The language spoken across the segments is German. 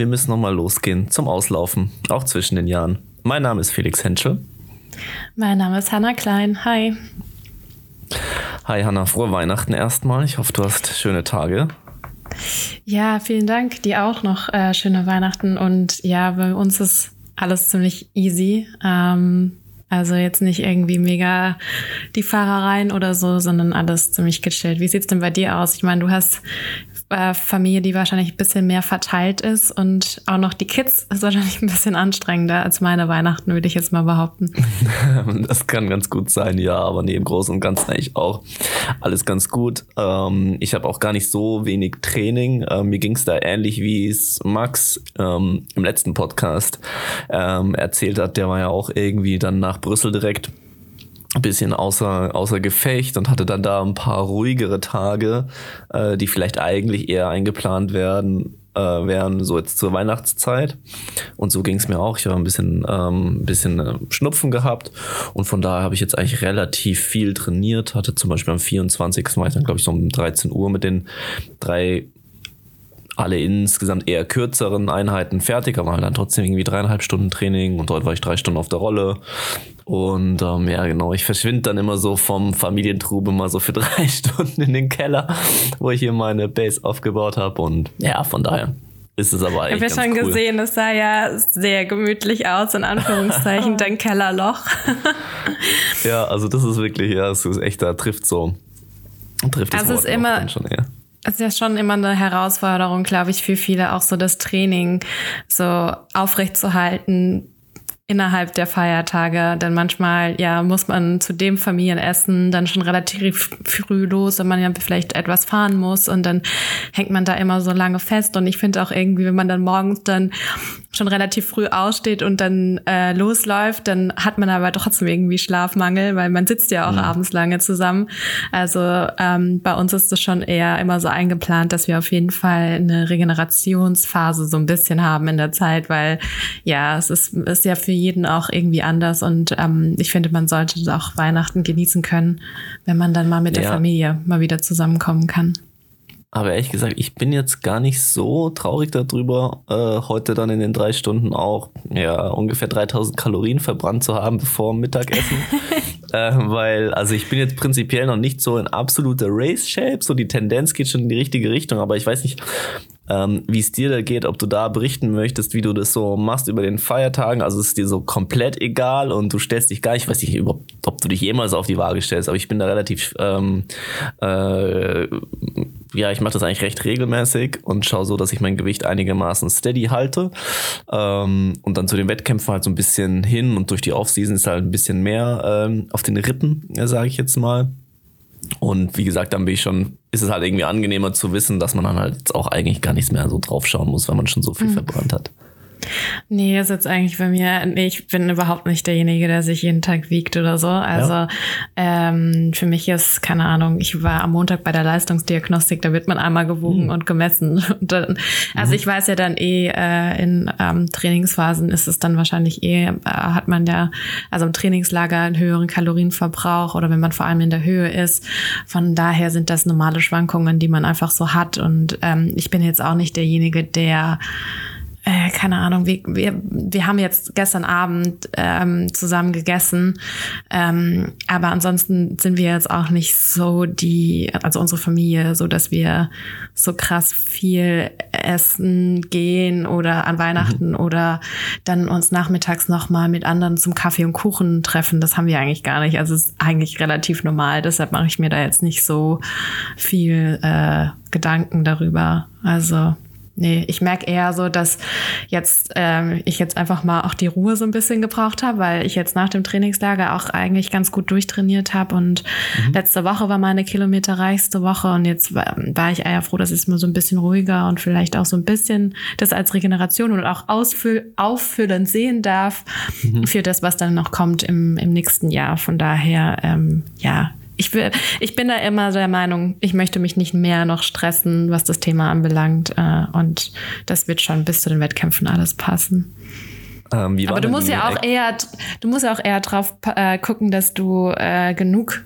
wir müssen nochmal losgehen zum Auslaufen, auch zwischen den Jahren. Mein Name ist Felix Henschel. Mein Name ist Hanna Klein. Hi. Hi Hanna, frohe Weihnachten erstmal. Ich hoffe, du hast schöne Tage. Ja, vielen Dank. Dir auch noch äh, schöne Weihnachten. Und ja, bei uns ist alles ziemlich easy. Ähm, also jetzt nicht irgendwie mega die Fahrereien oder so, sondern alles ziemlich gechillt. Wie sieht's denn bei dir aus? Ich meine, du hast äh, Familie, die wahrscheinlich ein bisschen mehr verteilt ist und auch noch die Kids ist wahrscheinlich ein bisschen anstrengender als meine Weihnachten, würde ich jetzt mal behaupten. das kann ganz gut sein, ja, aber nee, im Großen und Ganzen eigentlich auch alles ganz gut. Ähm, ich habe auch gar nicht so wenig Training. Ähm, mir ging es da ähnlich, wie es Max ähm, im letzten Podcast ähm, erzählt hat. Der war ja auch irgendwie dann nach Brüssel direkt bisschen außer, außer Gefecht und hatte dann da ein paar ruhigere Tage, äh, die vielleicht eigentlich eher eingeplant werden, äh, wären so jetzt zur Weihnachtszeit. Und so ging es mir auch. Ich habe ein bisschen, ähm, ein bisschen äh, Schnupfen gehabt und von daher habe ich jetzt eigentlich relativ viel trainiert. Hatte zum Beispiel am 24. war ich dann, glaube ich, so um 13 Uhr mit den drei alle insgesamt eher kürzeren Einheiten fertig, aber dann trotzdem irgendwie dreieinhalb Stunden Training und dort war ich drei Stunden auf der Rolle und ähm, ja, genau, ich verschwinde dann immer so vom Familientrube mal so für drei Stunden in den Keller, wo ich hier meine Base aufgebaut habe. Und ja, von daher ist es aber eigentlich. Ich habe ja schon cool. gesehen, es sah ja sehr gemütlich aus, in Anführungszeichen, dein Kellerloch. ja, also das ist wirklich, ja, es ist echt, da trifft so. Trifft also es ist immer. Schon eher. Es ist ja schon immer eine Herausforderung, glaube ich, für viele, auch so das Training so aufrechtzuhalten, innerhalb der Feiertage. Denn manchmal, ja, muss man zu dem Familienessen dann schon relativ früh los, wenn man ja vielleicht etwas fahren muss und dann hängt man da immer so lange fest. Und ich finde auch irgendwie, wenn man dann morgens dann schon relativ früh aussteht und dann äh, losläuft, dann hat man aber trotzdem irgendwie Schlafmangel, weil man sitzt ja auch mhm. abends lange zusammen. Also ähm, bei uns ist es schon eher immer so eingeplant, dass wir auf jeden Fall eine Regenerationsphase so ein bisschen haben in der Zeit, weil ja, es ist, ist ja für jeden auch irgendwie anders und ähm, ich finde, man sollte auch Weihnachten genießen können, wenn man dann mal mit ja. der Familie mal wieder zusammenkommen kann. Aber ehrlich gesagt, ich bin jetzt gar nicht so traurig darüber, äh, heute dann in den drei Stunden auch ja, ungefähr 3000 Kalorien verbrannt zu haben bevor Mittagessen. äh, weil, also ich bin jetzt prinzipiell noch nicht so in absoluter Race-Shape, so die Tendenz geht schon in die richtige Richtung, aber ich weiß nicht, ähm, wie es dir da geht, ob du da berichten möchtest, wie du das so machst über den Feiertagen. Also es ist dir so komplett egal und du stellst dich gar nicht, ich weiß nicht, ob, du dich jemals auf die Waage stellst, aber ich bin da relativ, ähm, äh, ja, ich mache das eigentlich recht regelmäßig und schaue so, dass ich mein Gewicht einigermaßen steady halte ähm, und dann zu den Wettkämpfen halt so ein bisschen hin und durch die Offseason ist halt ein bisschen mehr ähm, auf den Rippen, sage ich jetzt mal. Und wie gesagt, dann bin ich schon, ist es halt irgendwie angenehmer zu wissen, dass man dann halt jetzt auch eigentlich gar nichts mehr so draufschauen muss, weil man schon so viel mhm. verbrannt hat. Nee, ist jetzt eigentlich bei mir, nee, ich bin überhaupt nicht derjenige, der sich jeden Tag wiegt oder so. Also ja. ähm, für mich ist, keine Ahnung, ich war am Montag bei der Leistungsdiagnostik, da wird man einmal gewogen mhm. und gemessen. Und dann, also mhm. ich weiß ja dann eh, äh, in ähm, Trainingsphasen ist es dann wahrscheinlich eh, äh, hat man ja, also im Trainingslager einen höheren Kalorienverbrauch oder wenn man vor allem in der Höhe ist. Von daher sind das normale Schwankungen, die man einfach so hat. Und ähm, ich bin jetzt auch nicht derjenige, der äh, keine Ahnung, wir, wir, wir haben jetzt gestern Abend ähm, zusammen gegessen, ähm, aber ansonsten sind wir jetzt auch nicht so die, also unsere Familie, so dass wir so krass viel essen gehen oder an Weihnachten mhm. oder dann uns nachmittags nochmal mit anderen zum Kaffee und Kuchen treffen. Das haben wir eigentlich gar nicht. Also es ist eigentlich relativ normal. Deshalb mache ich mir da jetzt nicht so viel äh, Gedanken darüber. Also nee, ich merke eher so, dass jetzt ähm, ich jetzt einfach mal auch die Ruhe so ein bisschen gebraucht habe, weil ich jetzt nach dem Trainingslager auch eigentlich ganz gut durchtrainiert habe und mhm. letzte Woche war meine kilometerreichste Woche und jetzt war, war ich eher froh, dass es mir so ein bisschen ruhiger und vielleicht auch so ein bisschen das als Regeneration und auch ausfüll, auffüllend sehen darf mhm. für das, was dann noch kommt im, im nächsten Jahr. Von daher, ähm, ja, ich, will, ich bin da immer der Meinung, ich möchte mich nicht mehr noch stressen, was das Thema anbelangt. Äh, und das wird schon bis zu den Wettkämpfen alles passen. Ähm, Aber du musst ja auch eher, du musst ja auch eher drauf äh, gucken, dass du äh, genug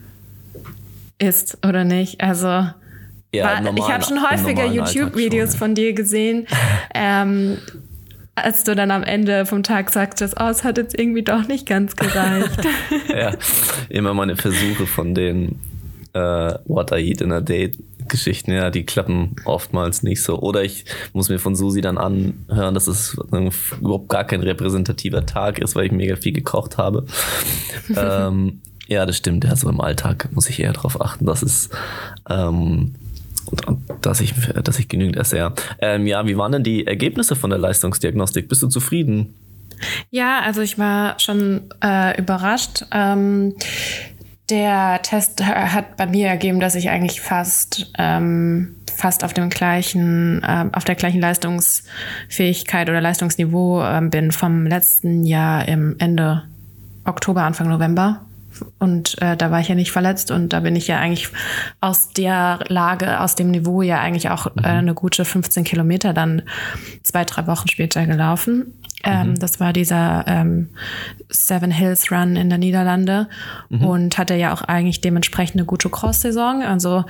isst, oder nicht? Also Ja, War, ich habe schon häufiger YouTube-Videos von dir gesehen, ähm, als du dann am Ende vom Tag sagtest, oh, es hat jetzt irgendwie doch nicht ganz gereicht. ja, immer meine Versuche von den äh, What I Eat in a Day Geschichten, ja, die klappen oftmals nicht so. Oder ich muss mir von Susi dann anhören, dass es überhaupt gar kein repräsentativer Tag ist, weil ich mega viel gekocht habe. ähm, ja, das stimmt. Also im Alltag muss ich eher darauf achten, dass es ähm, dass ich, dass ich genügend esse, ja. Ähm, ja, wie waren denn die Ergebnisse von der Leistungsdiagnostik? Bist du zufrieden? Ja, also ich war schon äh, überrascht. Ähm, der Test hat bei mir ergeben, dass ich eigentlich fast ähm, fast auf dem gleichen äh, auf der gleichen Leistungsfähigkeit oder Leistungsniveau äh, bin vom letzten Jahr im Ende Oktober Anfang November und äh, da war ich ja nicht verletzt und da bin ich ja eigentlich aus der Lage, aus dem Niveau ja eigentlich auch äh, eine gute 15 Kilometer dann zwei, drei Wochen später gelaufen. Ähm, mhm. Das war dieser ähm, Seven Hills Run in der Niederlande mhm. und hatte ja auch eigentlich dementsprechend eine gute Cross-Saison. Also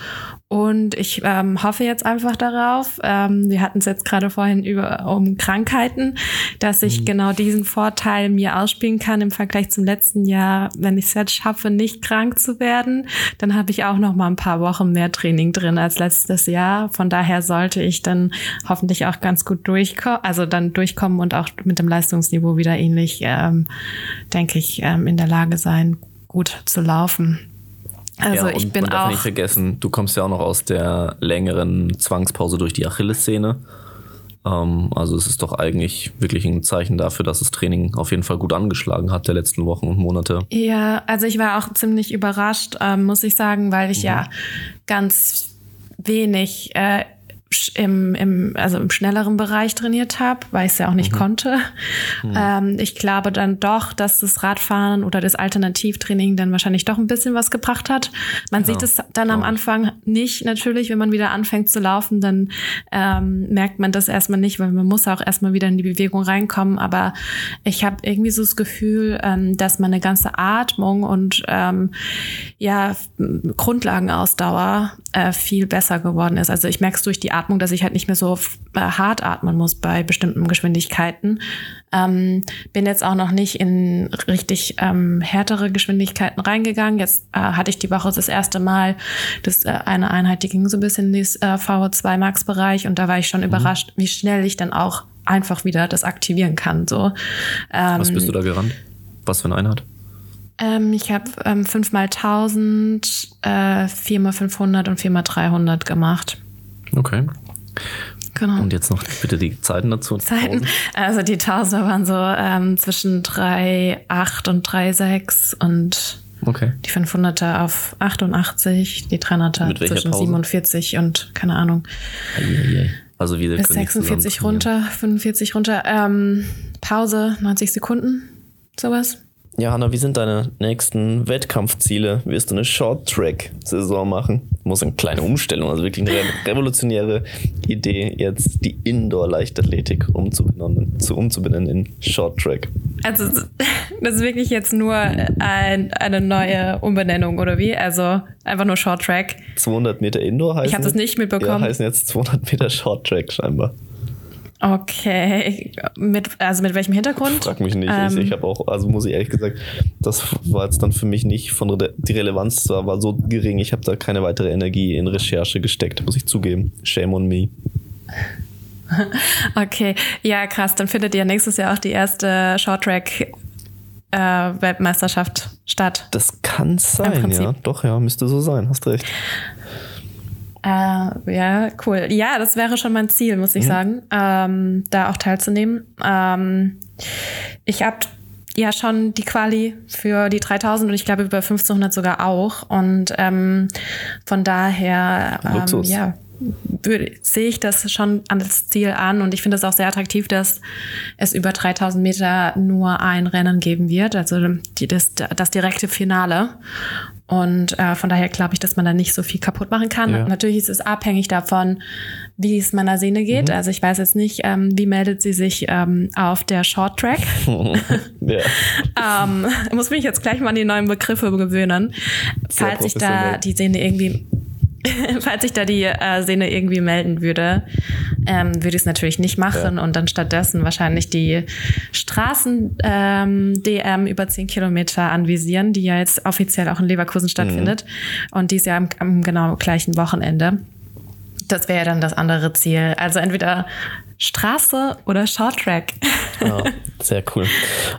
und ich ähm, hoffe jetzt einfach darauf, ähm, wir hatten es jetzt gerade vorhin über um Krankheiten, dass ich mhm. genau diesen Vorteil mir ausspielen kann im Vergleich zum letzten Jahr, wenn ich es jetzt schaffe, nicht krank zu werden, dann habe ich auch noch mal ein paar Wochen mehr Training drin als letztes Jahr. Von daher sollte ich dann hoffentlich auch ganz gut durchkommen, also dann durchkommen und auch mit dem Leistungsniveau wieder ähnlich, ähm, denke ich, ähm, in der Lage sein, gut zu laufen. Also ja, ich bin man darf auch. nicht vergessen, du kommst ja auch noch aus der längeren Zwangspause durch die Achillessehne. Ähm, also es ist doch eigentlich wirklich ein Zeichen dafür, dass das Training auf jeden Fall gut angeschlagen hat der letzten Wochen und Monate. Ja, also ich war auch ziemlich überrascht, ähm, muss ich sagen, weil ich mhm. ja ganz wenig äh, im, im, also im schnelleren Bereich trainiert habe, weil ich es ja auch nicht mhm. konnte. Mhm. Ähm, ich glaube dann doch, dass das Radfahren oder das Alternativtraining dann wahrscheinlich doch ein bisschen was gebracht hat. Man ja, sieht es dann am Anfang nicht natürlich, wenn man wieder anfängt zu laufen, dann ähm, merkt man das erstmal nicht, weil man muss auch erstmal wieder in die Bewegung reinkommen. Aber ich habe irgendwie so das Gefühl, ähm, dass meine ganze Atmung und ähm, ja Grundlagenausdauer äh, viel besser geworden ist. Also ich merke es durch die Atmung, dass ich halt nicht mehr so äh, hart atmen muss bei bestimmten Geschwindigkeiten. Ähm, bin jetzt auch noch nicht in richtig ähm, härtere Geschwindigkeiten reingegangen. Jetzt äh, hatte ich die Woche das erste Mal das, äh, eine Einheit, die ging so ein bisschen in das äh, VO2 Max Bereich und da war ich schon mhm. überrascht, wie schnell ich dann auch einfach wieder das aktivieren kann. So. Ähm, Was bist du da gerannt? Was für eine Einheit? Ähm, ich habe ähm, 5 mal 1000, äh, 4 mal 500 und 4 mal 300 gemacht. Okay. Genau. Und jetzt noch bitte die Zeiten dazu. Zeiten. Also die Tausender waren so ähm, zwischen 3,8 und 3,6 und okay. die 500er auf 88, die 300er zwischen Pause? 47 und keine Ahnung. Also wieder bis 46 runter, 45 runter. Ähm, Pause 90 Sekunden, sowas. Ja, Hanna, wie sind deine nächsten Wettkampfziele? Wirst du eine Short-Track-Saison machen? Muss eine kleine Umstellung, also wirklich eine revolutionäre Idee, jetzt die Indoor-Leichtathletik umzubenennen, zu umzubenennen in Short-Track. Also, das ist wirklich jetzt nur ein, eine neue Umbenennung, oder wie? Also, einfach nur Short-Track. 200 Meter Indoor heißen? Ich habe das nicht mitbekommen. Ja, heißen jetzt 200 Meter Short-Track scheinbar. Okay. Mit, also mit welchem Hintergrund? Frag mich nicht. Ähm, ich, ich habe auch, also muss ich ehrlich gesagt, das war jetzt dann für mich nicht von die Relevanz war, war so gering. Ich habe da keine weitere Energie in Recherche gesteckt, muss ich zugeben. Shame on me. Okay, ja krass. Dann findet ja nächstes Jahr auch die erste Shorttrack äh, Weltmeisterschaft statt. Das kann sein, ja. Doch, ja, müsste so sein. Hast recht. Äh, ja, cool. Ja, das wäre schon mein Ziel, muss ich mhm. sagen, ähm, da auch teilzunehmen. Ähm, ich habe ja schon die Quali für die 3000 und ich glaube über 1500 sogar auch. Und ähm, von daher, ähm, ja, sehe ich das schon als Ziel an und ich finde es auch sehr attraktiv, dass es über 3000 Meter nur ein Rennen geben wird, also die, das, das direkte Finale. Und äh, von daher glaube ich, dass man da nicht so viel kaputt machen kann. Ja. Natürlich ist es abhängig davon, wie es meiner Sehne geht. Mhm. Also ich weiß jetzt nicht, ähm, wie meldet sie sich ähm, auf der Short Track. ja. ähm, muss mich jetzt gleich mal an die neuen Begriffe gewöhnen. Sehr Falls ich da die Sehne irgendwie falls sich da die äh, Sehne irgendwie melden würde, ähm, würde ich es natürlich nicht machen Ja. und dann stattdessen wahrscheinlich die Straßen-DM über 10 Kilometer anvisieren, die ja jetzt offiziell auch in Leverkusen stattfindet. Und die ist ja am, am genau gleichen Wochenende. Das wäre ja dann das andere Ziel. Also entweder Straße oder Shorttrack. Ja, sehr cool.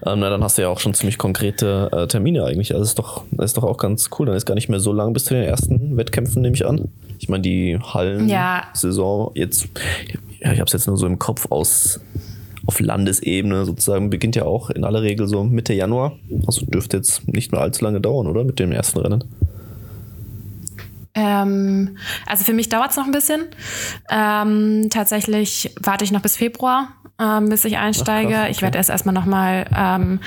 Ähm, na, dann hast du ja auch schon ziemlich konkrete äh, Termine eigentlich. Also ist doch, ist doch auch ganz cool. Dann ist gar nicht mehr so lang bis zu den ersten Wettkämpfen, nehme ich an. Ich meine, die Hallen-Saison jetzt, ja, ich habe es jetzt nur so im Kopf aus auf Landesebene sozusagen, beginnt ja auch in aller Regel so Mitte Januar. Also dürfte jetzt nicht mehr allzu lange dauern, oder? Mit dem ersten Rennen. Ähm, also für mich dauert es noch ein bisschen. Ähm, tatsächlich warte ich noch bis Februar, ähm, bis ich einsteige. Ach, krass, Ich okay. werde erst erstmal nochmal ähm,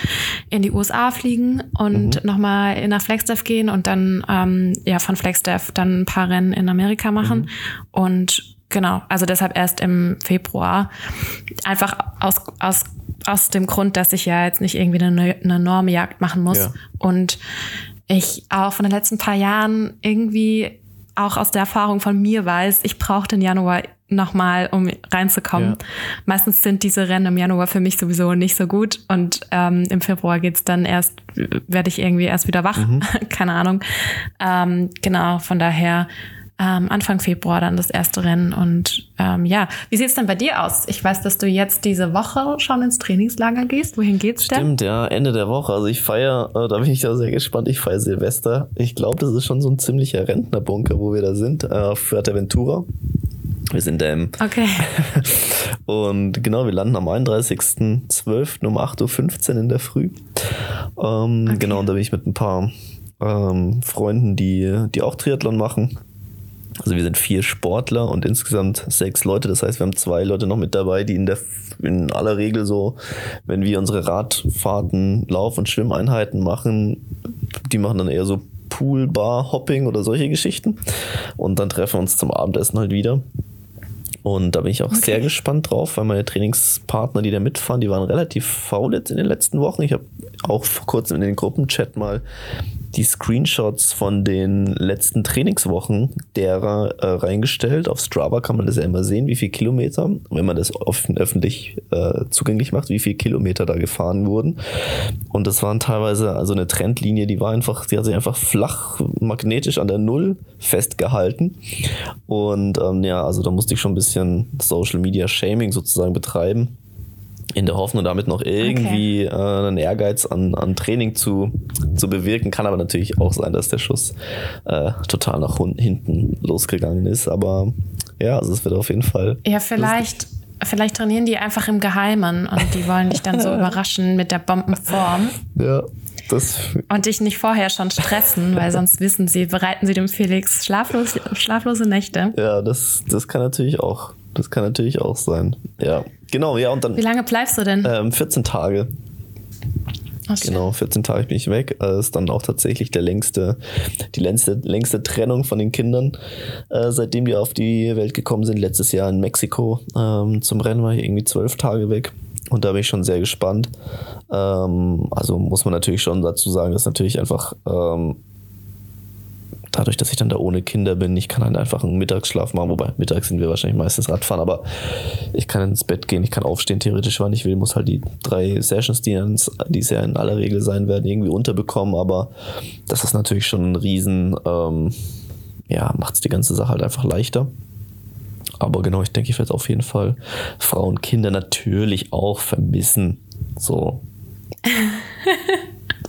in die USA fliegen und Mhm. nochmal nach Flagstaff gehen und dann ähm, ja von Flagstaff dann ein paar Rennen in Amerika machen. Mhm. Und genau, also deshalb erst im Februar. Einfach aus, aus, aus dem Grund, dass ich ja jetzt nicht irgendwie eine, eine enorme Jagd machen muss. Ja. Und ich auch von den letzten paar Jahren irgendwie auch aus der Erfahrung von mir weiß, ich brauche den Januar nochmal, um reinzukommen. Ja. Meistens sind diese Rennen im Januar für mich sowieso nicht so gut und ähm, im Februar geht's dann erst, werde ich irgendwie erst wieder wach, keine Ahnung. Ähm, genau, von daher ähm, Anfang Februar dann das erste Rennen und ähm, ja, wie sieht's denn bei dir aus? Ich weiß, dass du jetzt diese Woche schon ins Trainingslager gehst. Wohin geht's denn? Stimmt, ja, Ende der Woche. Also ich feiere, äh, da bin ich ja sehr gespannt, ich feiere Silvester. Ich glaube, das ist schon so ein ziemlicher Rentnerbunker, wo wir da sind, äh, auf Fuerteventura. Wir sind ähm, Okay. und genau, wir landen am 31.12. um 8.15 Uhr in der Früh. Ähm, Genau, und da bin ich mit ein paar ähm, Freunden, die, die auch Triathlon machen. Also wir sind vier Sportler und insgesamt sechs Leute. Das heißt, wir haben zwei Leute noch mit dabei, die in der in aller Regel so, wenn wir unsere Radfahrten, Lauf- und Schwimmeinheiten machen, die machen dann eher so Pool, Bar, Hopping oder solche Geschichten. Und dann treffen wir uns zum Abendessen halt wieder. Und da bin ich auch sehr gespannt drauf, weil meine Trainingspartner, die da mitfahren, die waren relativ faul jetzt in den letzten Wochen. Ich habe auch vor kurzem in den Gruppenchat mal die Screenshots von den letzten Trainingswochen derer äh, reingestellt. Auf Strava kann man das ja immer sehen, wie viel Kilometer, wenn man das offen, öffentlich äh, zugänglich macht, wie viel Kilometer da gefahren wurden. Und das waren teilweise also eine Trendlinie, die war einfach, die hat sich einfach flach magnetisch an der Null festgehalten. Und ähm, ja, also da musste ich schon ein bisschen Social Media Shaming sozusagen betreiben. In der Hoffnung, damit noch irgendwie äh, einen Ehrgeiz an, an Training zu, zu bewirken. Kann aber natürlich auch sein, dass der Schuss äh, total nach hinten losgegangen ist. Aber ja, also es wird auf jeden Fall. Ja, vielleicht, vielleicht trainieren die einfach im Geheimen und die wollen dich dann so überraschen mit der Bombenform Ja, das. und dich nicht vorher schon stressen, weil sonst wissen sie, bereiten sie dem Felix schlaflos, schlaflose Nächte. Ja, das, das kann natürlich auch. Das kann natürlich auch sein. Ja, genau, ja, und dann Wie lange bleibst du denn? ähm, 14 Tage. Okay. Genau, 14 Tage bin ich weg. Äh, ist dann auch tatsächlich der längste, die längste, längste Trennung von den Kindern, äh, seitdem die auf die Welt gekommen sind. Letztes Jahr in Mexiko ähm, zum Rennen war ich irgendwie zwölf Tage weg. Und da bin ich schon sehr gespannt. Ähm, also muss man natürlich schon dazu sagen, dass natürlich einfach ähm, dadurch, dass ich dann da ohne Kinder bin, ich kann halt einfach einen Mittagsschlaf machen, wobei mittags sind wir wahrscheinlich meistens Radfahren, aber ich kann ins Bett gehen, ich kann aufstehen, theoretisch, wann ich will, muss halt die drei Sessions, die, die es ja in aller Regel sein werden, irgendwie unterbekommen, aber das ist natürlich schon ein Riesen, ähm, ja, macht es die ganze Sache halt einfach leichter. Aber genau, ich denke, ich werde auf jeden Fall Frauen und Kinder natürlich auch vermissen. So.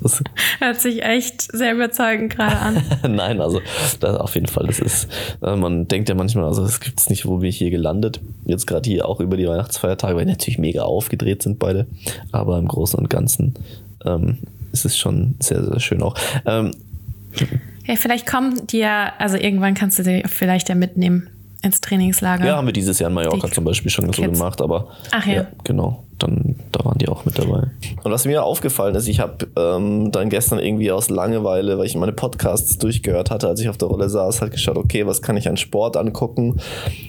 Das, Hört sich echt sehr überzeugend gerade an. Nein, also das auf jeden Fall, das ist, äh, man denkt ja manchmal, also es gibt es nicht, wo bin ich hier gelandet. Jetzt gerade hier auch über die Weihnachtsfeiertage, weil die natürlich mega aufgedreht sind beide. Aber im Großen und Ganzen ähm, ist es schon sehr, sehr schön auch. Ähm, Ja, vielleicht kommen die ja, also irgendwann kannst du sie vielleicht ja mitnehmen ins Trainingslager. ja, haben wir dieses Jahr in Mallorca Die zum Beispiel schon so Kids. gemacht, aber Ach ja. genau, dann da waren die auch mit dabei. Und was mir aufgefallen ist, ich habe ähm, dann gestern irgendwie aus Langeweile, weil ich meine Podcasts durchgehört hatte, als ich auf der Rolle saß, halt geschaut, okay, was kann ich an Sport angucken?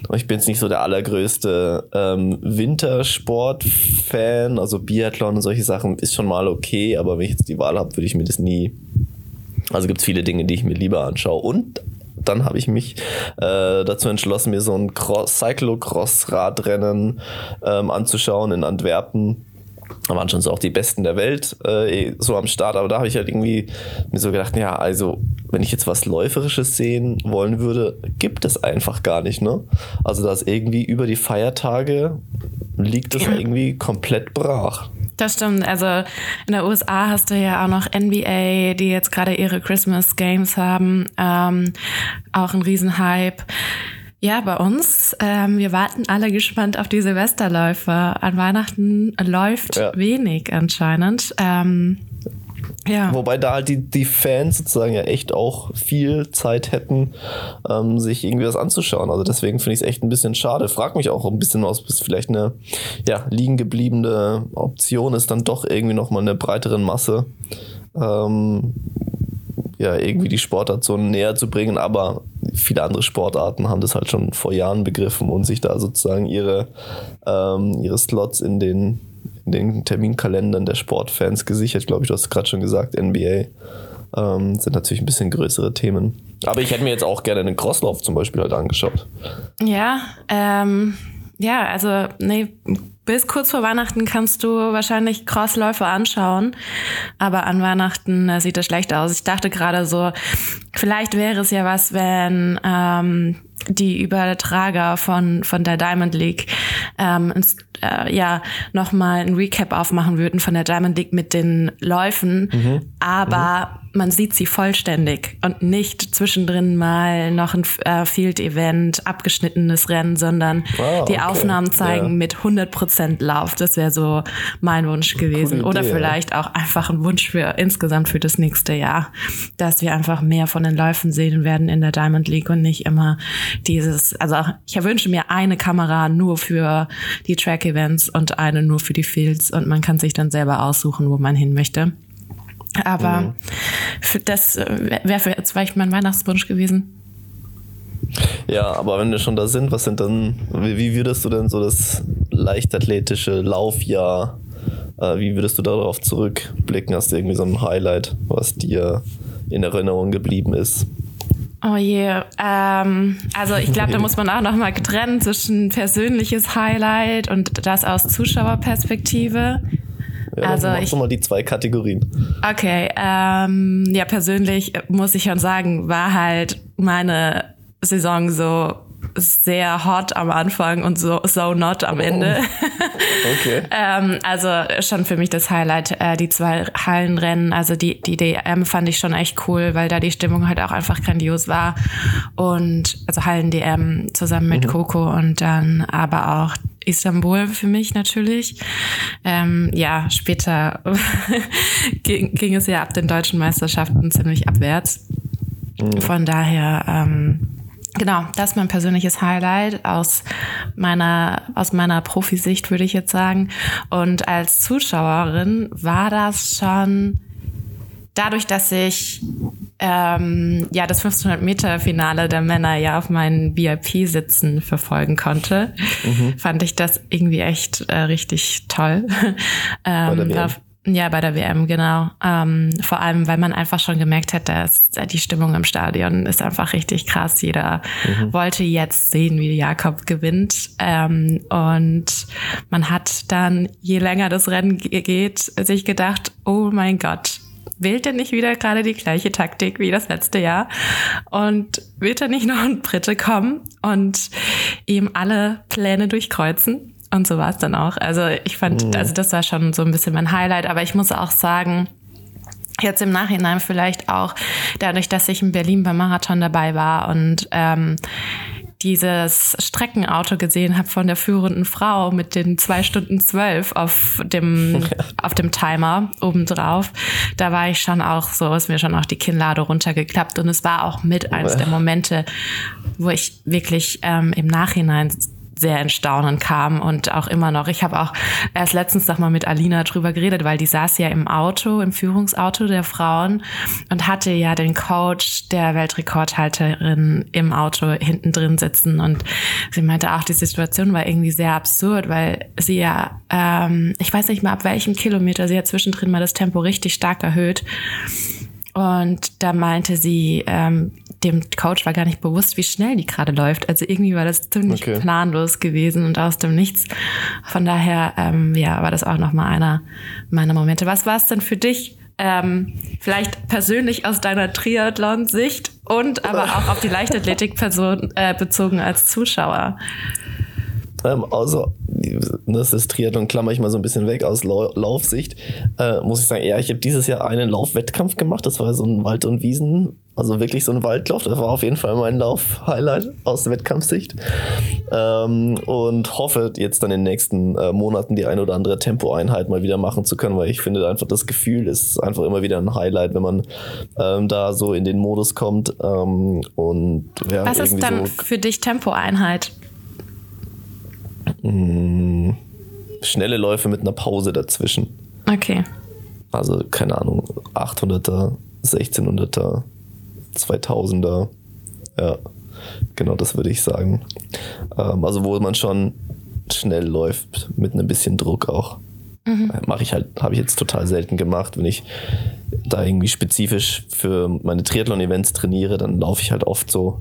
Und ich bin jetzt nicht so der allergrößte ähm, Wintersport-Fan, also Biathlon und solche Sachen ist schon mal okay, aber wenn ich jetzt die Wahl habe, würde ich mir das nie. Also gibt es viele Dinge, die ich mir lieber anschaue. Und dann habe ich mich äh, dazu entschlossen, mir so ein Cyclocross-Radrennen ähm, anzuschauen in Antwerpen da waren schon so auch die Besten der Welt äh, so am Start, aber da habe ich halt irgendwie mir so gedacht, ja, also wenn ich jetzt was Läuferisches sehen wollen würde, gibt es einfach gar nicht, ne? Also das irgendwie über die Feiertage liegt es irgendwie komplett brach. Das stimmt. Also in der USA hast du ja auch noch NBA, die jetzt gerade ihre Christmas Games haben. Ähm, auch ein Riesenhype. Ja, bei uns, ähm, wir warten alle gespannt auf die Silvesterläufe. An Weihnachten läuft ja. wenig anscheinend. Ähm, ja. Wobei da halt die, die Fans sozusagen ja echt auch viel Zeit hätten, ähm, sich irgendwie das anzuschauen. Also deswegen finde ich es echt ein bisschen schade. Frag mich auch ein bisschen, ob es vielleicht eine ja, liegen gebliebene Option ist, dann doch irgendwie nochmal eine breiteren Masse ähm, ja, irgendwie die Sportart so näher zu bringen. Aber viele andere Sportarten haben das halt schon vor Jahren begriffen und sich da sozusagen ihre, ähm, ihre Slots in den, in den Terminkalendern der Sportfans gesichert. Glaube ich, du hast gerade schon gesagt, NBA. Ähm, sind natürlich ein bisschen größere Themen. Aber ich hätte mir jetzt auch gerne den Crosslauf zum Beispiel halt angeschaut. Ja, ähm, ja, also nee, bis kurz vor Weihnachten kannst du wahrscheinlich Crossläufe anschauen, aber an Weihnachten sieht das schlecht aus. Ich dachte gerade so, vielleicht wäre es ja was, wenn ähm, die Übertrager von von der Diamond League ähm, ins, äh, ja nochmal ein Recap aufmachen würden von der Diamond League mit den Läufen, mhm. aber mhm man sieht sie vollständig und nicht zwischendrin mal noch ein äh, Field-Event, abgeschnittenes Rennen, sondern ah, okay. die Aufnahmen zeigen ja. mit 100% Lauf. Das wäre so mein Wunsch gewesen. Oder vielleicht auch einfach ein Wunsch für insgesamt für das nächste Jahr, dass wir einfach mehr von den Läufen sehen werden in der Diamond League und nicht immer dieses, also ich wünsche mir eine Kamera nur für die Track-Events und eine nur für die Fields und man kann sich dann selber aussuchen, wo man hin möchte. Aber mhm. für das äh, wäre für jetzt vielleicht mein Weihnachtswunsch gewesen. Ja, aber wenn wir schon da sind, was sind dann, wie, wie würdest du denn so das leichtathletische Laufjahr, äh, wie würdest du darauf zurückblicken? Hast du irgendwie so ein Highlight, was dir in Erinnerung geblieben ist? Oh je, ähm, also ich glaube, da muss man auch nochmal trennen zwischen persönliches Highlight und das aus Zuschauerperspektive. Ja, also ich mal die zwei Kategorien. Okay, ähm, ja persönlich muss ich schon sagen, war halt meine Saison so sehr hot am Anfang und so so not am Ende. Oh. Okay. ähm, also schon für mich das Highlight, äh, die zwei Hallenrennen. Also die, die DM fand ich schon echt cool, weil da die Stimmung halt auch einfach grandios war. Und also Hallen-DM zusammen mit mhm. Coco und dann aber auch Istanbul für mich natürlich. Ähm, ja, später ging, ging, es ja ab den deutschen Meisterschaften ziemlich abwärts. Mhm. Von daher, ähm, genau, das ist mein persönliches Highlight aus meiner, aus meiner Profisicht, würde ich jetzt sagen. Und als Zuschauerin war das schon dadurch, dass ich ähm, ja das 1500 Meter Finale der Männer ja auf meinen VIP-Sitzen verfolgen konnte, mhm. fand ich das irgendwie echt äh, richtig toll. ähm, bei der ja, bei der WM, genau. Ähm, vor allem, weil man einfach schon gemerkt hat, dass die Stimmung im Stadion ist einfach richtig krass. Jeder mhm. wollte jetzt sehen, wie Jakob gewinnt. Ähm, und man hat dann, je länger das Rennen geht, sich gedacht, oh mein Gott, wählt er nicht wieder gerade die gleiche Taktik wie das letzte Jahr? Und wird er nicht noch ein Brite kommen und ihm alle Pläne durchkreuzen? Und so war es dann auch. Also ich fand, mhm. also das war schon so ein bisschen mein Highlight, aber ich muss auch sagen, jetzt im Nachhinein vielleicht auch dadurch, dass ich in Berlin beim Marathon dabei war und ähm, dieses Streckenauto gesehen habe von der führenden Frau mit den zwei Stunden zwölf auf dem, auf dem Timer obendrauf, da war ich schon auch so, ist mir schon auch die Kinnlade runtergeklappt. Und es war auch mit eins der Momente, wo ich wirklich ähm, im Nachhinein sehr in Staunen kam und auch immer noch. Ich habe auch erst letztens noch mal mit Alina drüber geredet, weil die saß ja im Auto, im Führungsauto der Frauen und hatte ja den Coach der Weltrekordhalterin im Auto hinten drin sitzen und sie meinte auch, die Situation war irgendwie sehr absurd, weil sie ja, ähm, ich weiß nicht mehr ab welchem Kilometer, sie hat zwischendrin mal das Tempo richtig stark erhöht und da meinte sie, ähm, dem Coach war gar nicht bewusst, wie schnell die gerade läuft. Also irgendwie war das ziemlich okay. planlos gewesen und aus dem Nichts. Von daher, ähm, ja, war das auch nochmal einer meiner Momente. Was war es denn für dich? Ähm, vielleicht persönlich aus deiner Triathlon-Sicht und aber auch auf die Leichtathletik-Person äh, bezogen als Zuschauer. Ähm, also, das ist Triathlon, klammer ich mal so ein bisschen weg aus Lau Laufsicht. Äh, muss ich sagen, ja, ich habe dieses Jahr einen Laufwettkampf gemacht. Das war so ein Wald- und Wiesen, also wirklich so ein Waldlauf. Das war auf jeden Fall mein Lauf-Highlight aus Wettkampfsicht. Ähm, und hoffe jetzt dann in den nächsten äh, Monaten die eine oder andere Tempoeinheit mal wieder machen zu können, weil ich finde einfach das Gefühl ist einfach immer wieder ein Highlight, wenn man ähm, da so in den Modus kommt. Ähm, und ja, Was ist dann so für dich Tempoeinheit? Mh, mm, schnelle Läufe mit einer Pause dazwischen. Okay. Also, keine Ahnung, 800er, 1600er, 2000er. Ja, genau das würde ich sagen. Ähm, also, wo man schon schnell läuft, mit ein bisschen Druck auch. Mhm. Mache ich halt, habe ich jetzt total selten gemacht. Wenn ich da irgendwie spezifisch für meine Triathlon-Events trainiere, dann laufe ich halt oft so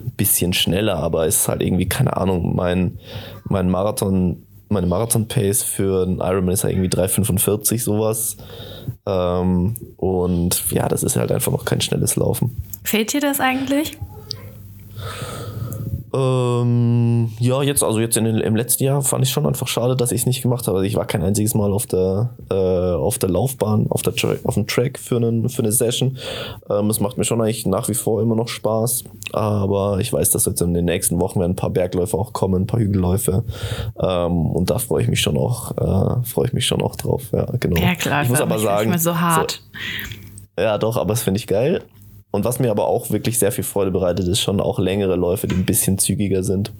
ein bisschen schneller, aber es ist halt irgendwie, keine Ahnung, mein, mein Marathon, meine Marathon-Pace für einen Ironman ist ja irgendwie 3,45 sowas. Ähm, und ja, das ist halt einfach noch kein schnelles Laufen. Fehlt dir das eigentlich? Ähm, ja, jetzt, also jetzt in im letzten Jahr fand ich schon einfach schade, dass ich es nicht gemacht habe. Also ich war kein einziges Mal auf der, äh, auf der Laufbahn, auf, der Tra auf dem Track für, einen, für eine Session. Ähm, es macht mir schon eigentlich nach wie vor immer noch Spaß. Aber ich weiß, dass jetzt in den nächsten Wochen werden ein paar Bergläufe auch kommen, ein paar Hügelläufe. Ähm, und da freue ich mich schon auch, äh, freue ich mich schon auch drauf. Ja, genau. Klar, ich muss aber sagen, so hart. So, ja, doch, aber das finde ich geil. Und was mir aber auch wirklich sehr viel Freude bereitet, ist schon auch längere Läufe, die ein bisschen zügiger sind.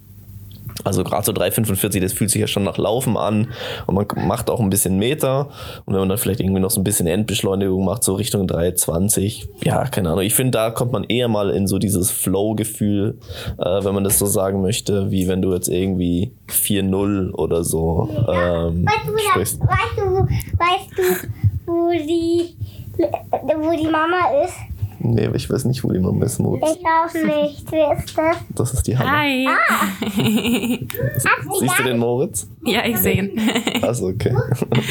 Also gerade so 3,45, das fühlt sich ja schon nach Laufen an und man macht auch ein bisschen Meter und wenn man dann vielleicht irgendwie noch so ein bisschen Endbeschleunigung macht, so Richtung 3,20, ja, keine Ahnung. Ich finde, da kommt man eher mal in so dieses Flow-Gefühl, äh, wenn man das so sagen möchte, wie wenn du jetzt irgendwie 4-0 oder so ähm, weißt, du, sprichst. Weißt du, weißt du, wo die, wo die Mama ist? Nee, ich weiß nicht, wo die Mama ist, Moritz. Ich auch nicht, wer ist das? Das ist die Hanna. Hi. Ah. Siehst du den Moritz? Ja, ich sehe ihn. Achso, okay.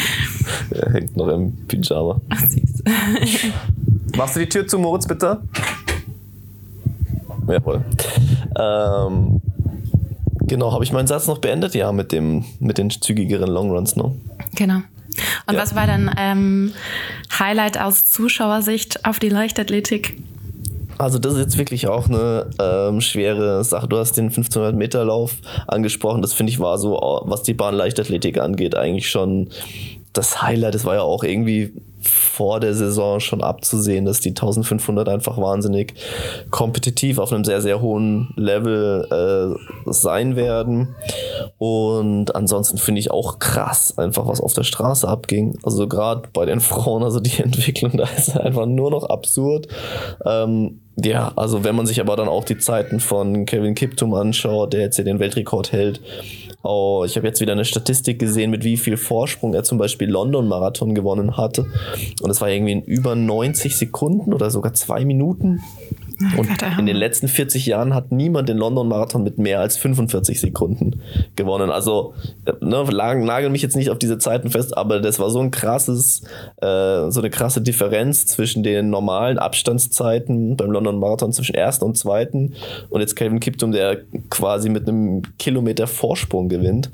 er hängt noch im Pyjama. Ach, süß. Machst du die Tür zu, Moritz, bitte? Jawohl. Ähm, genau, habe ich meinen Satz noch beendet? Ja, mit, dem, mit den zügigeren Longruns, ne? Genau. Und ja. was war dann ähm, Highlight aus Zuschauersicht auf die Leichtathletik? Also das ist jetzt wirklich auch eine ähm, schwere Sache. Du hast den 1500 Meter Lauf angesprochen. Das finde ich war so, was die Bahnleichtathletik angeht, eigentlich schon das Highlight. Das war ja auch irgendwie vor der Saison schon abzusehen, dass die 1500 einfach wahnsinnig kompetitiv auf einem sehr, sehr hohen Level äh, sein werden. Und ansonsten finde ich auch krass, einfach was auf der Straße abging. Also gerade bei den Frauen, also die Entwicklung da ist einfach nur noch absurd. Ähm, ja, also wenn man sich aber dann auch die Zeiten von Kevin Kiptum anschaut, der jetzt hier den Weltrekord hält, Oh, ich habe jetzt wieder eine Statistik gesehen, mit wie viel Vorsprung er zum Beispiel London-Marathon gewonnen hatte. Und es war irgendwie in über 90 Sekunden oder sogar zwei Minuten. Und in den letzten 40 Jahren hat niemand den London-Marathon mit mehr als 45 Sekunden gewonnen. Also, ne, nagel mich jetzt nicht auf diese Zeiten fest, aber das war so ein krasses, äh, so eine krasse Differenz zwischen den normalen Abstandszeiten beim London-Marathon zwischen ersten und zweiten und jetzt Calvin Kiptum, der quasi mit einem Kilometer Vorsprung gewinnt.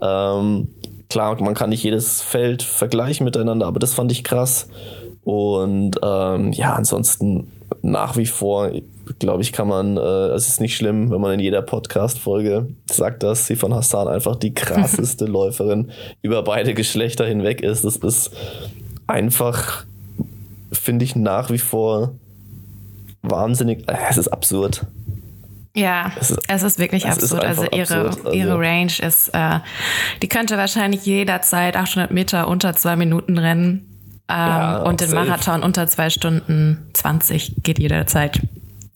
Ähm, klar, man kann nicht jedes Feld vergleichen miteinander, aber das fand ich krass. Und ähm, ja, ansonsten nach wie vor, glaube ich, kann man, äh, es ist nicht schlimm, wenn man in jeder Podcast-Folge sagt, dass sie von Hassan einfach die krasseste Läuferin über beide Geschlechter hinweg ist. Das ist einfach, finde ich, nach wie vor wahnsinnig, äh, es ist absurd. Ja, es ist, es ist wirklich es absurd. Ist also ihre, absurd. Also ihre Range ist, äh, die könnte wahrscheinlich jederzeit 800 Meter unter zwei Minuten rennen. Ähm, ja, und den safe. Marathon unter zwei Stunden 20 geht jederzeit.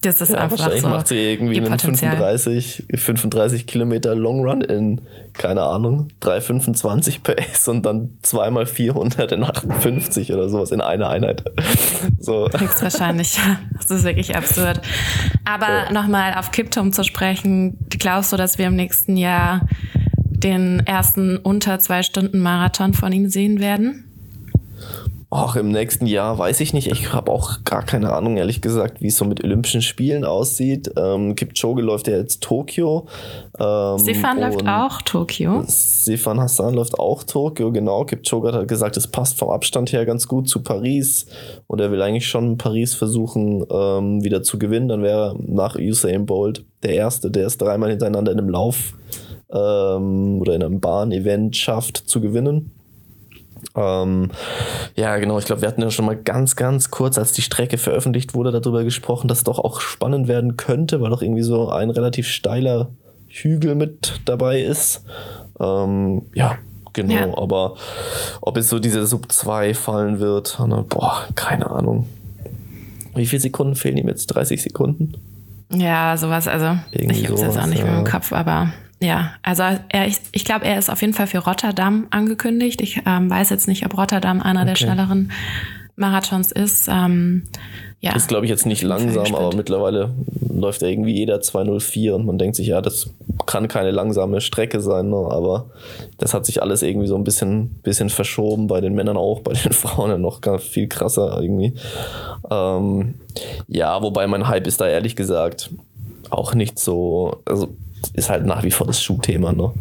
Das ist Ja, einfach so. macht sie irgendwie einen Potenzial. 35, 35 Kilometer Long Run in, keine Ahnung, 3,25 Pace und dann zweimal 400 in 58 oder sowas in einer Einheit. So. Höchstwahrscheinlich. Das ist wirklich absurd. Aber Ja. nochmal auf Kipptum zu sprechen, glaubst du, dass wir im nächsten Jahr den ersten unter zwei Stunden Marathon von ihm sehen werden? Ach, im nächsten Jahr weiß ich nicht. Ich habe auch gar keine Ahnung, ehrlich gesagt, wie es so mit Olympischen Spielen aussieht. Ähm, Kipchoge läuft ja jetzt Tokio. Ähm, Stefan läuft auch Tokio. Sifan Hassan läuft auch Tokio, genau. Kipchoge hat gesagt, es passt vom Abstand her ganz gut zu Paris. Und er will eigentlich schon Paris versuchen, ähm, wieder zu gewinnen. Dann wäre er nach Usain Bolt der Erste, der es dreimal hintereinander in einem Lauf ähm, oder in einem Bahn-Event schafft zu gewinnen. Ähm, ja, genau. Ich glaube, wir hatten ja schon mal ganz, ganz kurz, als die Strecke veröffentlicht wurde, darüber gesprochen, dass es doch auch spannend werden könnte, weil doch irgendwie so ein relativ steiler Hügel mit dabei ist. Ähm, ja, genau. Ja. Aber ob es so diese Sub 2 fallen wird, boah, keine Ahnung. Wie viele Sekunden fehlen ihm jetzt? 30 Sekunden? Ja, sowas. Also Irgendwie ich habe es jetzt auch nicht mehr ja. im Kopf, aber ja, also er, ich, ich glaube, er ist auf jeden Fall für Rotterdam angekündigt. Ich ähm, weiß jetzt nicht, ob Rotterdam einer der Okay. schnelleren Marathons ist. Ähm, ja, Ist, glaube ich, jetzt nicht langsam, aber mittlerweile läuft ja irgendwie jeder 204 und man denkt sich, ja, das kann keine langsame Strecke sein, ne? aber das hat sich alles irgendwie so ein bisschen, bisschen verschoben, bei den Männern auch, bei den Frauen ja noch viel krasser irgendwie. Ähm, ja, wobei mein Hype ist da ehrlich gesagt auch nicht so, also ist halt nach wie vor das Schuhthema, ne?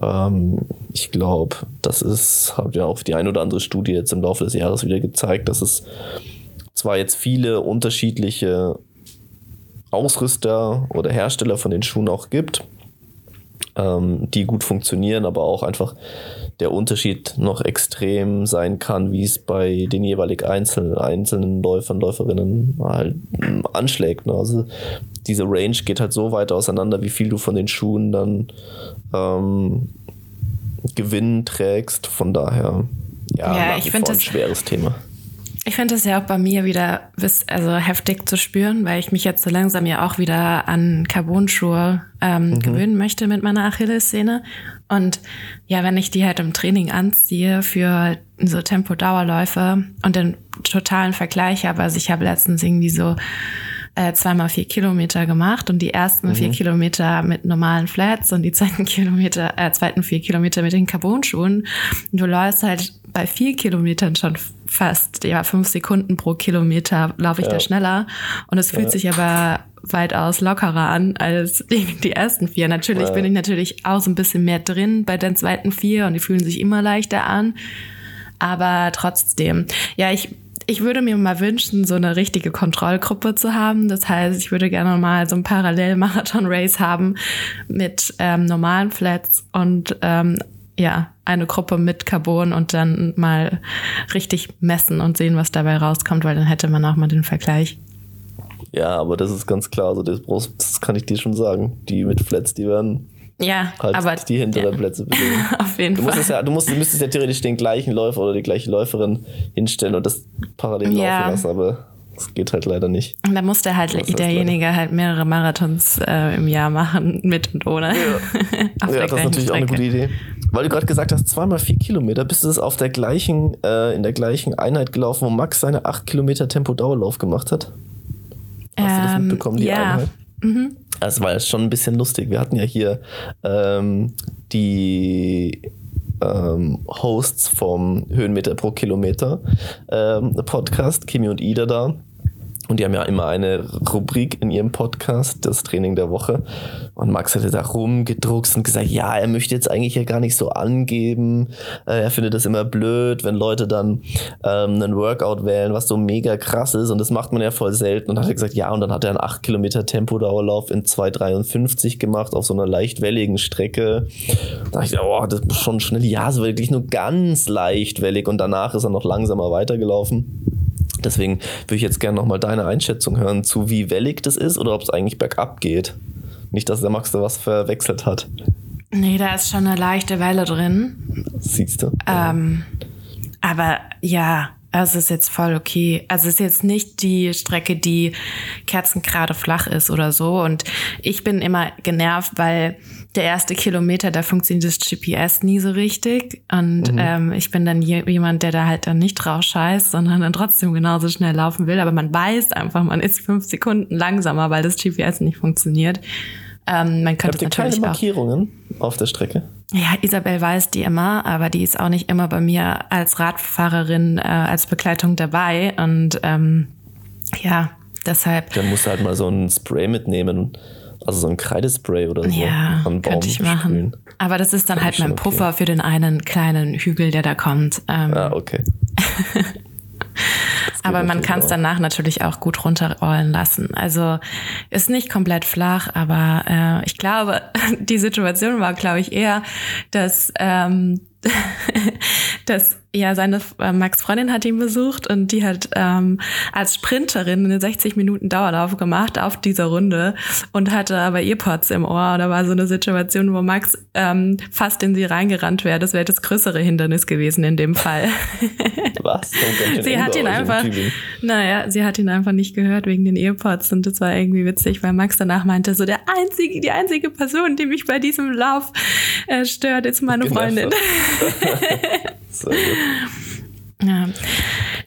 Ähm, ich glaube, das ist, hat ja auch die ein oder andere Studie jetzt im Laufe des Jahres wieder gezeigt, dass es zwar jetzt viele unterschiedliche Ausrüster oder Hersteller von den Schuhen auch gibt, ähm, die gut funktionieren, aber auch einfach der Unterschied noch extrem sein kann, wie es bei den jeweilig einzelnen, einzelnen Läufern, Läuferinnen halt ähm, anschlägt. Ne? Also diese Range geht halt so weit auseinander, wie viel du von den Schuhen dann ähm, Gewinn trägst. Von daher, ja, Ja, ich wie find vor ein das- schweres Thema. Ich finde es ja auch bei mir wieder also heftig zu spüren, weil ich mich jetzt so langsam ja auch wieder an Carbon-Schuhe ähm, gewöhnen möchte mit meiner Achillessehne. Und ja, wenn ich die halt im Training anziehe für so Tempo-Dauerläufe und den totalen Vergleich habe, also ich habe letztens irgendwie so äh, zweimal vier Kilometer gemacht und die ersten vier Kilometer mit normalen Flats und die zweiten Kilometer, äh, zweiten vier Kilometer mit den Carbon-Schuhen. Du läufst halt bei vier Kilometern schon fast, ja, fünf Sekunden pro Kilometer laufe ich Ja. da schneller. Und es fühlt sich aber weitaus lockerer an als die, die ersten vier. Natürlich Ja. bin ich natürlich auch so ein bisschen mehr drin bei den zweiten vier und die fühlen sich immer leichter an. Aber trotzdem, ja, ich, ich würde mir mal wünschen, so eine richtige Kontrollgruppe zu haben. Das heißt, ich würde gerne mal so ein Parallel-Marathon-Race haben mit ähm, normalen Flats und ähm, ja, eine Gruppe mit Carbon und dann mal richtig messen und sehen, was dabei rauskommt, weil dann hätte man auch mal den Vergleich. Ja, aber das ist ganz klar, also das, das kann ich dir schon sagen. Die mit Flats, die werden Ja, halt aber die hinteren ja, Plätze belegen. auf jeden Du Fall. ja, du musst, du müsstest ja theoretisch den gleichen Läufer oder die gleiche Läuferin hinstellen und das parallel Ja. laufen lassen, aber das geht halt leider nicht. Und da musste halt Das derjenige halt mehrere Marathons äh, im Jahr machen, mit und ohne. Ja, der das ist natürlich auch eine Strecke. gute Idee. Weil du gerade gesagt hast, zweimal vier Kilometer, bist du das auf der gleichen, äh, in der gleichen Einheit gelaufen, wo Max seine acht Kilometer Tempo-Dauerlauf gemacht hat? Hast du das Ähm, mitbekommen, die ja. Einheit? Das war ja schon ein bisschen lustig. Wir hatten ja hier ähm, die ähm, Hosts vom Höhenmeter pro Kilometer ähm, Podcast, Kimi und Ida da. Und die haben ja immer eine Rubrik in ihrem Podcast, das Training der Woche. Und Max hatte da rumgedruckst und gesagt, ja, er möchte jetzt eigentlich ja gar nicht so angeben. Äh, er findet das immer blöd, wenn Leute dann ähm, einen Workout wählen, was so mega krass ist. Und das macht man ja voll selten. Und hat er gesagt, ja, und dann hat er einen 8 Kilometer Tempodauerlauf in 2,53 gemacht auf so einer leicht welligen Strecke. Da dachte ich, oh, das ist schon schnell. Ja, so wirklich nur ganz leicht wellig. Und danach ist er noch langsamer weitergelaufen. Deswegen würde ich jetzt gerne nochmal deine Einschätzung hören zu, wie wellig das ist oder ob es eigentlich bergab geht. Nicht, dass der Max da was verwechselt hat. Nee, da ist schon eine leichte Welle drin. Siehst du? Ähm, aber ja, Also es ist jetzt voll okay. Also es ist jetzt nicht die Strecke, die kerzengerade flach ist oder so. Und ich bin immer genervt, weil der erste Kilometer, da funktioniert das GPS nie so richtig. Und mhm. ähm, ich bin dann jemand, der da halt dann nicht drauf scheißt, sondern dann trotzdem genauso schnell laufen will. Aber man weiß einfach, man ist fünf Sekunden langsamer, weil das GPS nicht funktioniert. Ähm, man könnte Habt ihr keine Markierungen auch, auf der Strecke? Ja, Isabel weiß die immer, aber die ist auch nicht immer bei mir als Radfahrerin, äh, als Begleitung dabei. Und ähm, ja, deshalb. Dann musst du halt mal so ein Spray mitnehmen. Also so ein Kreidespray oder so. Ja, könnte ich machen. Spülen. Aber das ist dann halt mein Puffer okay. für den einen kleinen Hügel, der da kommt. Ähm, ah, okay. Aber man kann es danach natürlich auch gut runterrollen lassen. Also ist nicht komplett flach, aber äh, ich glaube, die Situation war, glaube ich, eher, dass, ähm, dass ja, seine äh, Max Freundin hat ihn besucht und die hat ähm, als Sprinterin eine 60 Minuten Dauerlauf gemacht auf dieser Runde und hatte aber Earpods im Ohr. Und da war so eine Situation, wo Max ähm, fast in sie reingerannt wäre. Das wäre das größere Hindernis gewesen in dem Fall. Was? sie hat ihn einfach, naja, sie hat ihn einfach nicht gehört wegen den Earpods und das war irgendwie witzig, weil Max danach meinte, so der einzige, die einzige Person, die mich bei diesem Lauf äh, stört, ist meine Freundin. Gut. Ja.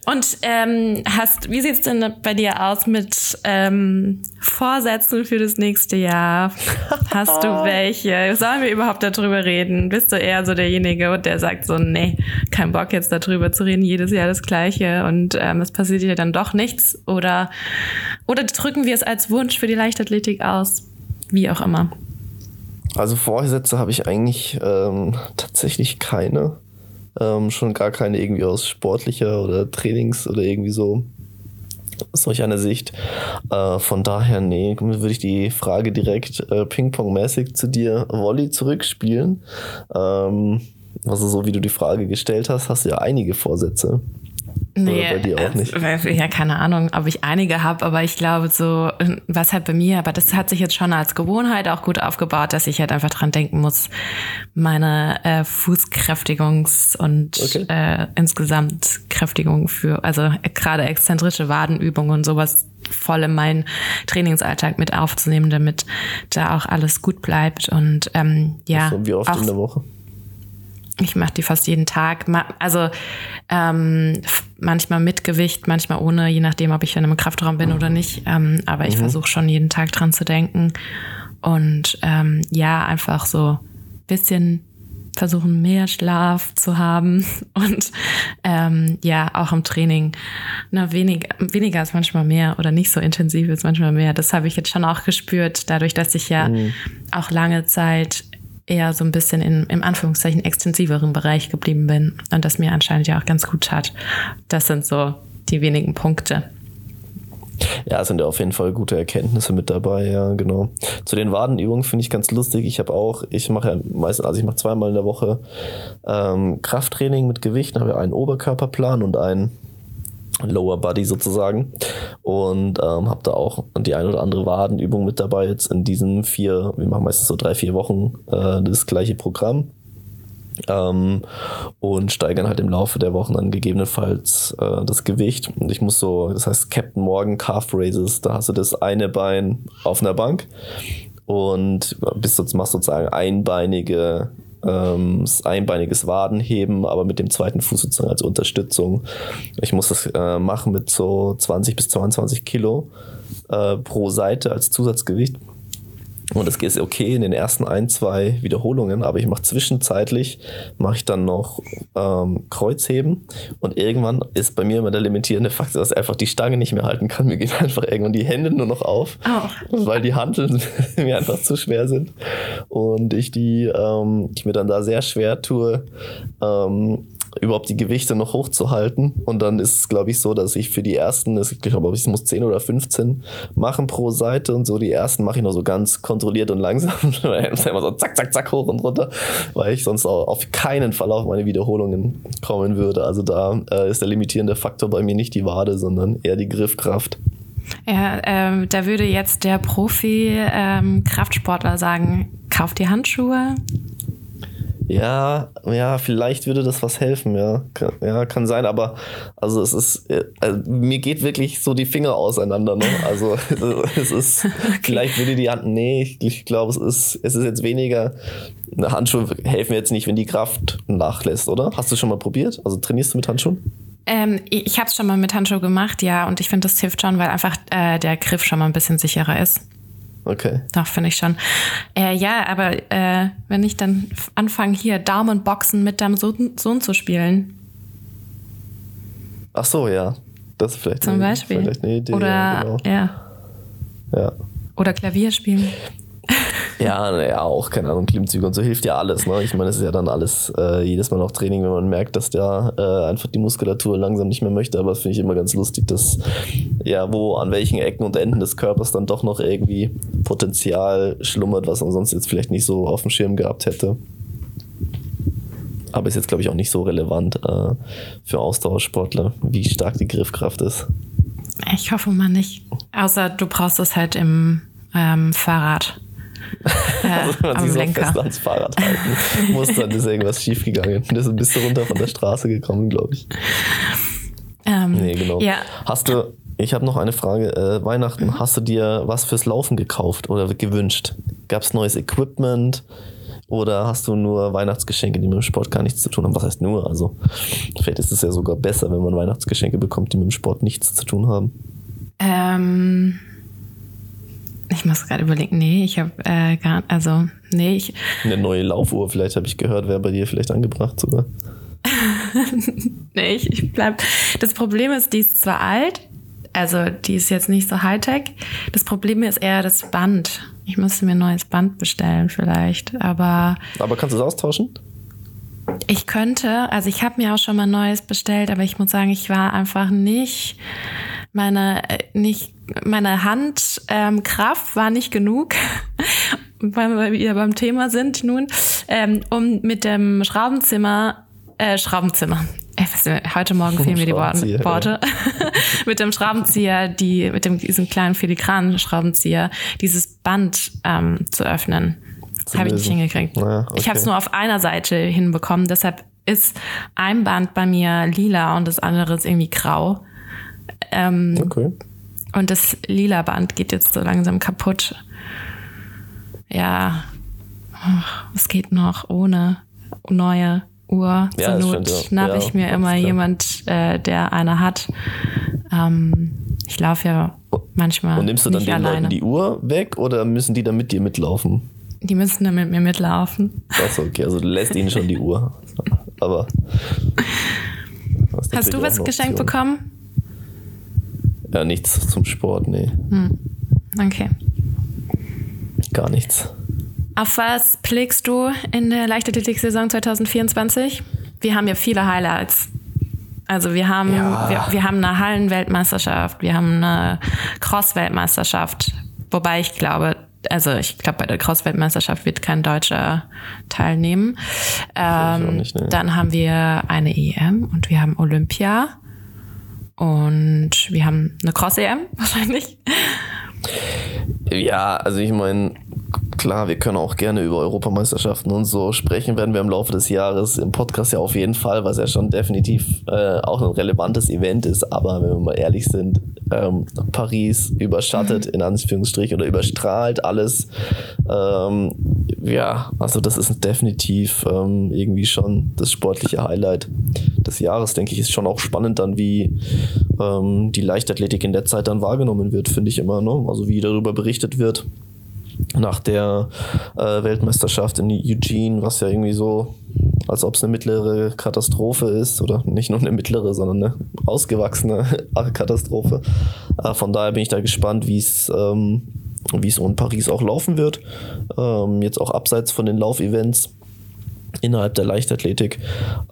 Und ähm, hast, wie sieht's denn bei dir aus mit ähm, Vorsätzen für das nächste Jahr? Hast du welche? Sollen wir überhaupt darüber reden? Bist du eher so derjenige, der sagt so, nee, kein Bock jetzt darüber zu reden, jedes Jahr das Gleiche und ähm, es passiert dir dann doch nichts? Oder, oder drücken wir es als Wunsch für die Leichtathletik aus? Wie auch immer. Also Vorsätze habe ich eigentlich ähm, tatsächlich keine. Ähm, schon gar keine irgendwie aus sportlicher oder Trainings oder irgendwie so solch einer Sicht. Äh, von daher, nee, würde ich die Frage direkt äh, Ping-Pong-mäßig zu dir Volley zurückspielen. Ähm, also so wie du die Frage gestellt hast, hast du ja einige Vorsätze. Nee, Oder bei dir auch nicht? Äh, ja, keine Ahnung, ob ich einige habe, aber ich glaube so, was halt bei mir, aber das hat sich jetzt schon als Gewohnheit auch gut aufgebaut, dass ich halt einfach dran denken muss, meine äh, Fußkräftigungs- und okay. äh, insgesamt Kräftigung für, also gerade exzentrische Wadenübungen und sowas voll in meinen Trainingsalltag mit aufzunehmen, damit da auch alles gut bleibt und ähm, ja. So, wie oft auch, in der Woche? Ich mache die fast jeden Tag. Also ähm, manchmal mit Gewicht, manchmal ohne, je nachdem, ob ich in einem Kraftraum bin oder nicht. Ähm, aber ich mhm. versuche schon jeden Tag dran zu denken. Und ähm, ja, einfach so bisschen versuchen, mehr Schlaf zu haben und ähm, ja, auch im Training na, wenig, weniger ist manchmal mehr oder nicht so intensiv ist manchmal mehr. Das habe ich jetzt schon auch gespürt, dadurch, dass ich ja mhm. auch lange Zeit eher so ein bisschen in, im Anführungszeichen extensiveren Bereich geblieben bin und das mir anscheinend ja auch ganz gut tat. Das sind so die wenigen Punkte. Ja, sind ja auf jeden Fall gute Erkenntnisse mit dabei, ja, genau. Zu den Wadenübungen finde ich ganz lustig. Ich habe auch, ich mache ja meistens, also ich mache zweimal in der Woche ähm, Krafttraining mit Gewicht, habe ja einen Oberkörperplan und einen Lower Body sozusagen. Und ähm, habe da auch die ein oder andere Wadenübung mit dabei jetzt in diesen vier, wir machen meistens so drei, vier Wochen äh, das gleiche Programm. Ähm, und steigern halt im Laufe der Wochen dann gegebenenfalls äh, das Gewicht. Und ich muss so, das heißt Captain Morgan Calf Raises, da hast du das eine Bein auf einer Bank und bist du machst sozusagen einbeinige ähm, einbeiniges Wadenheben, aber mit dem zweiten Fuß sozusagen als Unterstützung. Ich muss das äh, machen mit so 20 bis 22 Kilo äh, pro Seite als Zusatzgewicht. Und das geht okay in den ersten ein, zwei Wiederholungen, aber ich mache zwischenzeitlich, mache ich dann noch ähm, Kreuzheben und irgendwann ist bei mir immer der limitierende Faktor, dass ich einfach die Stange nicht mehr halten kann. Mir gehen einfach irgendwann die Hände nur noch auf, oh. weil die Handeln mir einfach zu schwer sind und ich die, ähm, ich mir dann da sehr schwer tue, ähm, überhaupt die Gewichte noch hochzuhalten. Und dann ist es, glaube ich, so, dass ich für die ersten, ich glaube, ich muss 10 oder 15 machen pro Seite und so. Die ersten mache ich noch so ganz kontrolliert und langsam. immer so zack, zack, zack hoch und runter, weil ich sonst auch auf keinen Fall auf meine Wiederholungen kommen würde. Also da äh, ist der limitierende Faktor bei mir nicht die Wade, sondern eher die Griffkraft. Ja, ähm, da würde jetzt der Profi-Kraftsportler ähm, sagen, kauf die Handschuhe, Ja, ja, vielleicht würde das was helfen, ja. Kann, ja, kann sein, aber also es ist, äh, also mir geht wirklich so die Finger auseinander, ne? Also es ist, okay. vielleicht würde die Hand, nee, ich, ich glaube, es ist, es ist jetzt weniger, Handschuhe helfen jetzt nicht, wenn die Kraft nachlässt, oder? Hast du schon mal probiert? Also trainierst du mit Handschuhen? Ähm, ich habe es schon mal mit Handschuhen gemacht, ja, und ich finde, das hilft schon, weil einfach äh, der Griff schon mal ein bisschen sicherer ist. Okay. Doch, finde ich schon. Äh, ja, aber äh, wenn ich dann anfange, hier Daumenboxen mit deinem Sohn, Sohn zu spielen. Ach so, ja. Das ist vielleicht, Zum eine, Beispiel. vielleicht eine Idee. Oder, ja, genau. ja. ja. Oder Klavier spielen. Ja, naja, auch, keine Ahnung, Klimmzüge und so hilft ja alles. Ne? Ich meine, es ist ja dann alles äh, jedes Mal noch Training, wenn man merkt, dass da äh, einfach die Muskulatur langsam nicht mehr möchte. Aber das finde ich immer ganz lustig, dass ja, wo an welchen Ecken und Enden des Körpers dann doch noch irgendwie Potenzial schlummert, was man sonst jetzt vielleicht nicht so auf dem Schirm gehabt hätte. Aber ist jetzt, glaube ich, auch nicht so relevant äh, für Ausdauersportler, wie stark die Griffkraft ist. Ich hoffe mal nicht. Außer du brauchst es halt im ähm, Fahrrad. Also wenn man sich so fest ans Fahrrad halten muss, dann ist irgendwas schiefgegangen. Du bist du runter von der Straße gekommen, glaube ich. Ähm, nee, genau. Ja. Hast du, ich habe noch eine Frage. Äh, Weihnachten, hast du dir was fürs Laufen gekauft oder gewünscht? Gab es neues Equipment? Oder hast du nur Weihnachtsgeschenke, die mit dem Sport gar nichts zu tun haben? Was heißt nur? Also, vielleicht ist es ja sogar besser, wenn man Weihnachtsgeschenke bekommt, die mit dem Sport nichts zu tun haben. Ähm, ich muss gerade überlegen, nee, ich habe äh, gar, also, nee, ich. Eine neue Laufuhr, vielleicht habe ich gehört, wäre bei dir vielleicht angebracht sogar. nee, ich, ich bleib. Das Problem ist, die ist zwar alt, also die ist jetzt nicht so Hightech. Das Problem ist eher das Band. Ich müsste mir ein neues Band bestellen vielleicht, aber. Aber kannst du es austauschen? Ich könnte, also ich habe mir auch schon mal neues bestellt, aber ich muss sagen, ich war einfach nicht meine nicht meine Handkraft ähm, war nicht genug, weil wir wieder beim Thema sind nun, ähm, um mit dem Schraubenzimmer äh, Schraubenzimmer heute Morgen fehlen mir die Worte. Ja. mit dem Schraubenzieher, die, mit dem, diesem kleinen filigranen Schraubenzieher, dieses Band ähm, zu öffnen. Das habe ich nicht hingekriegt. Ja, okay. Ich habe es nur auf einer Seite hinbekommen, deshalb ist ein Band bei mir lila und das andere ist irgendwie grau. Ähm, okay. Und das lila Band geht jetzt so langsam kaputt. Ja, es geht noch ohne neue Uhr. Ja, Zur Not stimmt, ja. ich mir immer klar. jemand, äh, der eine hat. Ähm, ich laufe ja manchmal Und nimmst du dann den alleine. Leuten die Uhr weg oder müssen die dann mit dir mitlaufen? Die müssen dann mit mir mitlaufen. Achso, okay, also du lässt ihnen schon die Uhr. Aber. Hast du was geschenkt bekommen? Ja, nichts zum Sport, nee. Okay. Gar nichts. Auf was blickst du in der Leichtathletik-Saison 2024? Wir haben ja viele Highlights. Also wir haben, Ja. wir, wir haben eine Hallenweltmeisterschaft, wir haben eine Cross-Weltmeisterschaft. Wobei ich glaube, also ich glaube, bei der Cross-Weltmeisterschaft wird kein Deutscher teilnehmen. Ähm, nicht, nee. Dann haben wir eine EM und wir haben Olympia. Und wir haben eine Cross-EM wahrscheinlich. Ja, also ich meine, klar, wir können auch gerne über Europameisterschaften und so sprechen, werden wir im Laufe des Jahres im Podcast ja auf jeden Fall, was ja schon definitiv äh, auch ein relevantes Event ist. Aber wenn wir mal ehrlich sind, ähm, Paris überschattet in Anführungsstrichen oder überstrahlt alles. Ähm, ja, also das ist definitiv ähm, irgendwie schon das sportliche Highlight des Jahres, denke ich, ist schon auch spannend dann, wie ähm, die Leichtathletik in der Zeit dann wahrgenommen wird, finde ich immer. Ne? Also wie darüber berichtet wird nach der äh, Weltmeisterschaft in Eugene, was ja irgendwie so, als ob es eine mittlere Katastrophe ist oder nicht nur eine mittlere, sondern eine ausgewachsene Katastrophe. Äh, von daher bin ich da gespannt, wie es ähm, wie es in Paris auch laufen wird. Ähm, jetzt auch abseits von den Laufevents innerhalb der Leichtathletik.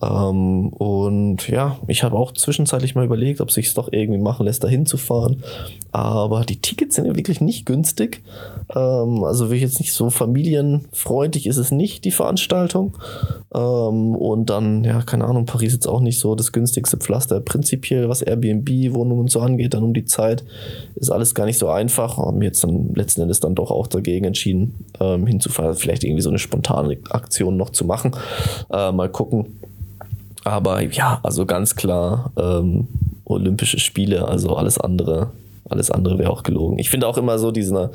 Ähm, und ja, ich habe auch zwischenzeitlich mal überlegt, ob sich es doch irgendwie machen lässt, da hinzufahren. Aber die Tickets sind ja wirklich nicht günstig. Ähm, also wirklich jetzt nicht so familienfreundlich ist es nicht, die Veranstaltung. Ähm, und dann, ja, keine Ahnung, Paris jetzt auch nicht so das günstigste Pflaster. Prinzipiell, was Airbnb-Wohnungen und so angeht, dann um die Zeit, ist alles gar nicht so einfach. Haben jetzt dann letzten Endes dann doch auch dagegen entschieden, ähm, hinzufahren. Vielleicht irgendwie so eine spontane Aktion noch zu machen. machen. Äh, mal gucken. Aber ja, also ganz klar ähm, Olympische Spiele, also alles andere, alles andere wäre auch gelogen. Ich finde auch immer so dieser,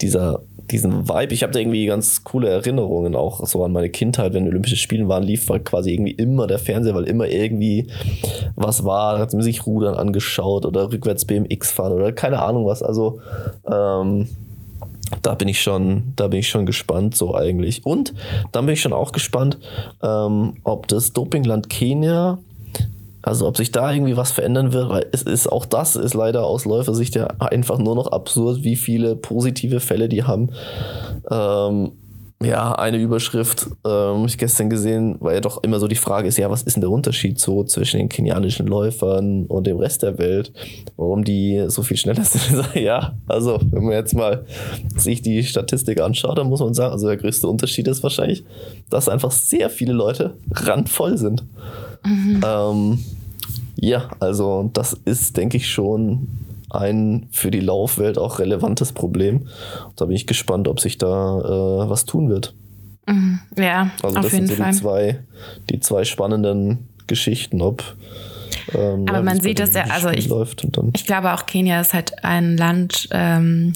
dieser diesen Vibe. Ich habe da irgendwie ganz coole Erinnerungen auch so an meine Kindheit, wenn Olympische Spiele waren, lief war quasi irgendwie immer der Fernseher, weil immer irgendwie was war, hat man sich Rudern angeschaut oder rückwärts BMX fahren oder keine Ahnung was. Also ähm, da bin ich schon, da bin ich schon gespannt, so eigentlich. Und dann bin ich schon auch gespannt, ähm, ob das Dopingland Kenia also ob sich da irgendwie was verändern wird, weil es ist auch das ist leider aus Läufersicht ja einfach nur noch absurd, wie viele positive Fälle die haben. Ähm, ja, eine Überschrift, ähm, ich gestern gesehen, weil ja doch immer so die Frage ist, ja, was ist denn der Unterschied so zwischen den kenianischen Läufern und dem Rest der Welt? Warum die so viel schneller sind? ja, also wenn man jetzt mal sich die Statistik anschaut, dann muss man sagen, also der größte Unterschied ist wahrscheinlich, dass einfach sehr viele Leute randvoll sind. Mhm. Ähm, ja, also das ist, denke ich, schon ein für die Laufwelt auch relevantes Problem. Da bin ich gespannt, ob sich da äh, was tun wird. Mhm. Ja, also das sind so die zwei, die zwei spannenden Geschichten, ob ähm, aber ja, man sieht das ja, also ich, ich glaube auch Kenia ist halt ein Land, ähm,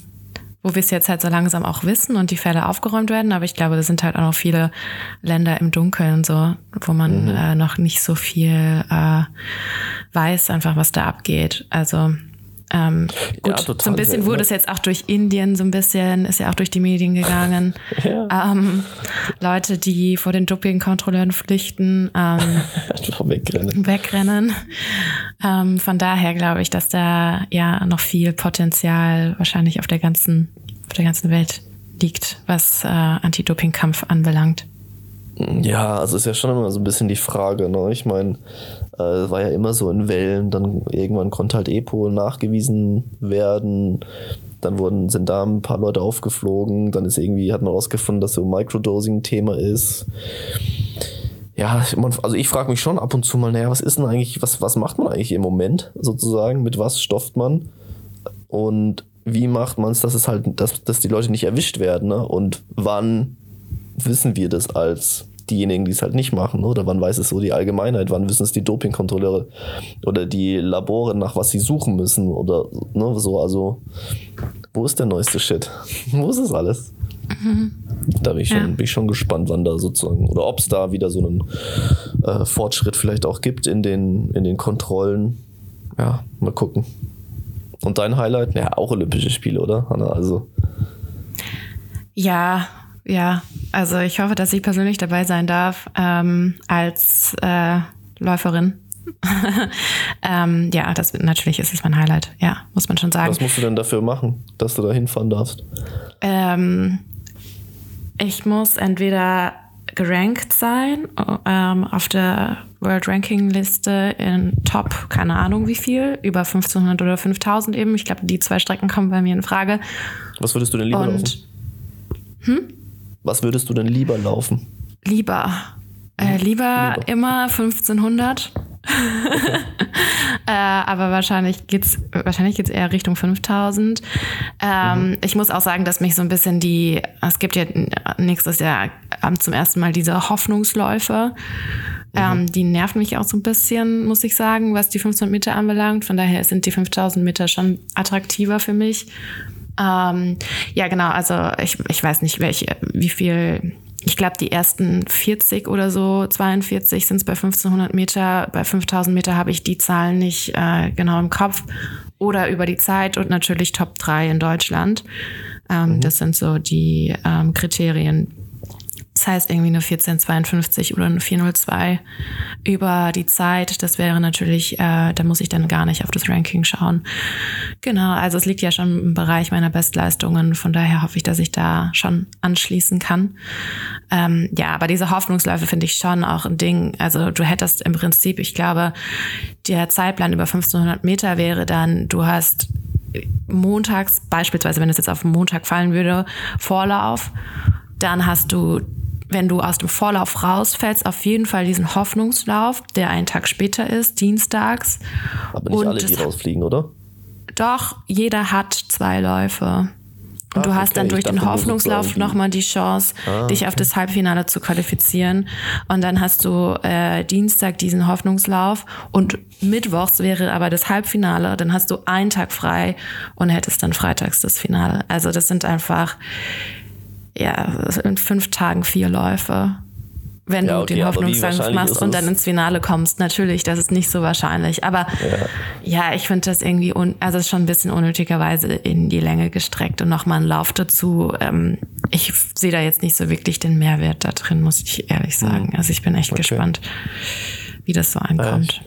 wo wir es jetzt halt so langsam auch wissen und die Fälle aufgeräumt werden. Aber ich glaube, da sind halt auch noch viele Länder im Dunkeln, so, wo man mhm. äh, noch nicht so viel äh, weiß, einfach was da abgeht. Also ähm, gut, ja, so ein bisschen wurde es jetzt auch durch Indien so ein bisschen, ist ja auch durch die Medien gegangen. ja. ähm, Leute, die vor den Dopingkontrolleuren flüchten, ähm, wegrennen. wegrennen. Ähm, von daher glaube ich, dass da ja noch viel Potenzial wahrscheinlich auf der ganzen, auf der ganzen Welt liegt, was äh, Anti-Doping-Kampf anbelangt. Ja, also ist ja schon immer so ein bisschen die Frage. Ne? Ich meine, äh, war ja immer so in Wellen. Dann irgendwann konnte halt EPO nachgewiesen werden. Dann wurden, sind da ein paar Leute aufgeflogen. Dann ist irgendwie, hat man rausgefunden, dass so Microdosing ein Thema ist. Ja, also ich frage mich schon ab und zu mal, naja, was ist denn eigentlich, was, was macht man eigentlich im Moment sozusagen? Mit was stofft man? Und wie macht man es, dass es halt, dass, dass die Leute nicht erwischt werden? Ne? Und wann wissen wir das als diejenigen, die es halt nicht machen? Oder wann weiß es so die Allgemeinheit? Wann wissen es die Dopingkontrolleure oder die Labore, nach was sie suchen müssen? Oder ne, so, also wo ist der neueste Shit? wo ist das alles? Mhm. Da bin ich, schon, ja. bin ich schon gespannt, wann da sozusagen, oder ob es da wieder so einen äh, Fortschritt vielleicht auch gibt in den, in den Kontrollen. Ja, mal gucken. Und dein Highlight? Ja, auch Olympische Spiele, oder, Hanna? Also. Ja, ja, also ich hoffe, dass ich persönlich dabei sein darf ähm, als äh, Läuferin. ähm, ja, das natürlich ist es mein Highlight. Ja, muss man schon sagen. Was musst du denn dafür machen, dass du da hinfahren darfst? Ähm, ich muss entweder gerankt sein ähm, auf der World Ranking Liste in Top, keine Ahnung wie viel, über 1500 oder 5000 eben. Ich glaube, die zwei Strecken kommen bei mir in Frage. Was würdest du denn lieber Und, laufen? Hm? Was würdest du denn lieber laufen? Lieber. Äh, lieber, lieber, immer 1500. äh, aber wahrscheinlich geht's wahrscheinlich geht's eher Richtung 5000. Ähm, mhm. Ich muss auch sagen, dass mich so ein bisschen die es gibt ja nächstes Jahr zum ersten Mal diese Hoffnungsläufe. Mhm. Ähm, die nerven mich auch so ein bisschen, muss ich sagen, was die 1500 Meter anbelangt. Von daher sind die 5000 Meter schon attraktiver für mich. Ähm, ja, genau. Also ich, ich weiß nicht, welche, wie viel. Ich glaube, die ersten 40 oder so, 42 sind es bei 1500 Meter. Bei 5000 Meter habe ich die Zahlen nicht äh, genau im Kopf. Oder über die Zeit und natürlich Top 3 in Deutschland. Ähm, mhm. Das sind so die ähm, Kriterien, das heißt irgendwie eine 1452 oder eine 402 über die Zeit. Das wäre natürlich, äh, da muss ich dann gar nicht auf das Ranking schauen. Genau, also es liegt ja schon im Bereich meiner Bestleistungen. Von daher hoffe ich, dass ich da schon anschließen kann. Ähm, ja, aber diese Hoffnungsläufe finde ich schon auch ein Ding. Also du hättest im Prinzip, ich glaube, der Zeitplan über 1500 Meter wäre dann, du hast montags, beispielsweise wenn es jetzt auf Montag fallen würde, Vorlauf. Dann hast du wenn du aus dem Vorlauf rausfällst, auf jeden Fall diesen Hoffnungslauf, der einen Tag später ist, dienstags. Aber nicht Und alle, die rausfliegen, oder? Doch, jeder hat zwei Läufe. Und du Ach, hast okay, dann durch den dachte nur Hoffnungslauf nochmal die Chance, dich auf das Halbfinale zu qualifizieren. Und dann hast du äh, Dienstag diesen Hoffnungslauf und Mittwochs wäre aber das Halbfinale. Dann hast du einen Tag frei und hättest dann freitags das Finale. Also das sind einfach, ja, in fünf Tagen vier Läufe. Wenn Ja, du okay, den wahrscheinlich machst und dann ins Finale kommst, natürlich, das ist nicht so wahrscheinlich. Aber ja, ich finde das irgendwie, un also es ist schon ein bisschen unnötigerweise in die Länge gestreckt und nochmal ein Lauf dazu. Ähm, ich sehe da jetzt nicht so wirklich den Mehrwert da drin, muss ich ehrlich sagen. Also ich bin echt Hm. Okay. gespannt, wie das so ankommt.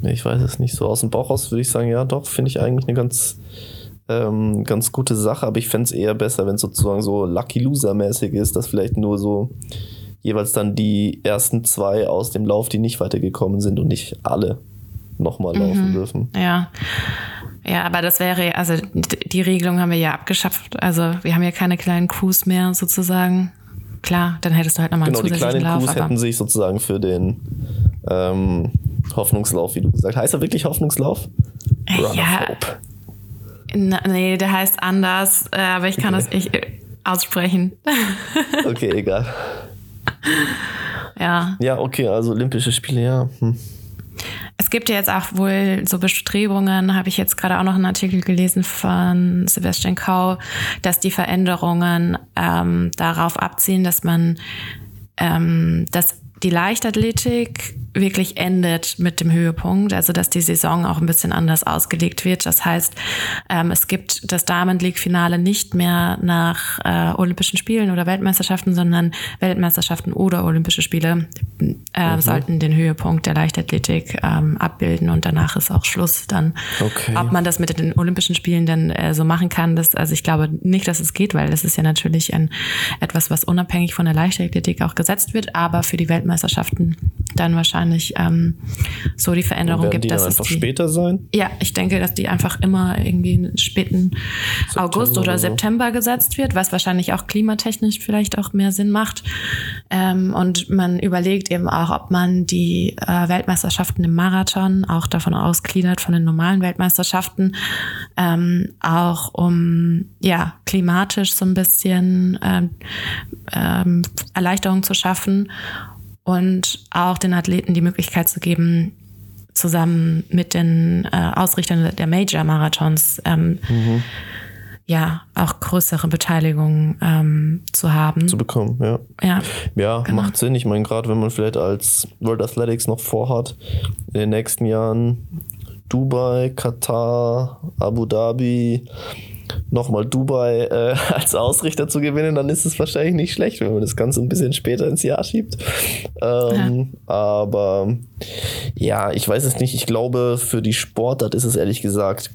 Nee, Ich weiß es nicht. So aus dem Bauch raus würde ich sagen, ja, doch, finde ich eigentlich eine ganz, ähm, ganz gute Sache. Aber ich fände es eher besser, wenn es sozusagen so Lucky Loser-mäßig ist, dass vielleicht nur so jeweils dann die ersten zwei aus dem Lauf, die nicht weitergekommen sind und nicht alle nochmal laufen dürfen. Ja. Ja, aber das wäre, also die Regelung haben wir ja abgeschafft. Also wir haben ja keine kleinen Crews mehr sozusagen. Klar, dann hättest du halt nochmal einen Genau, die zusätzlichen kleinen Lauf. Crews hätten sich sozusagen für den ähm, Hoffnungslauf, wie du gesagt hast. Heißt er wirklich Hoffnungslauf? Run of Ja. Hope. Na, nee, der heißt anders, äh, aber ich kann das nicht äh, aussprechen. Okay, egal. ja. Ja, okay, also Olympische Spiele, ja. Hm. Es gibt ja jetzt auch wohl so Bestrebungen, habe ich jetzt gerade auch noch einen Artikel gelesen von Sebastian Kau, dass die Veränderungen ähm, darauf abzielen, dass man, ähm, dass die Leichtathletik wirklich endet mit dem Höhepunkt, also dass die Saison auch ein bisschen anders ausgelegt wird. Das heißt, ähm, es gibt das Diamond League Finale nicht mehr nach äh, Olympischen Spielen oder Weltmeisterschaften, sondern Weltmeisterschaften oder Olympische Spiele äh, sollten den Höhepunkt der Leichtathletik ähm, abbilden und danach ist auch Schluss dann. Okay. Ob man das mit den Olympischen Spielen dann äh, so machen kann, das, also ich glaube nicht, dass es geht, weil das ist ja natürlich ein, etwas, was unabhängig von der Leichtathletik auch gesetzt wird, aber für die Weltmeisterschaften dann wahrscheinlich ähm, so die Veränderung gibt, die dann dass es einfach die, später sein? ja, ich denke, dass die einfach immer irgendwie in späten August oder oder so. September gesetzt wird, was wahrscheinlich auch klimatechnisch vielleicht auch mehr Sinn macht. Ähm, und man überlegt eben auch, ob man die äh, Weltmeisterschaften im Marathon auch davon ausgliedert von den normalen Weltmeisterschaften, ähm, auch um ja klimatisch so ein bisschen ähm, ähm, Erleichterung zu schaffen und auch den Athleten die Möglichkeit zu geben, zusammen mit den äh, Ausrichtern der Major-Marathons ähm, ja auch größere Beteiligung ähm, zu haben. Zu bekommen, ja. ja, Ja, Genau. macht Sinn. Ich meine, gerade wenn man vielleicht als World Athletics noch vorhat, in den nächsten Jahren Dubai, Katar, Abu Dhabi, nochmal Dubai äh, als Ausrichter zu gewinnen, dann ist es wahrscheinlich nicht schlecht, wenn man das Ganze ein bisschen später ins Jahr schiebt. Ähm, Aber ja, ich weiß es nicht. Ich glaube, für die Sportart ist es ehrlich gesagt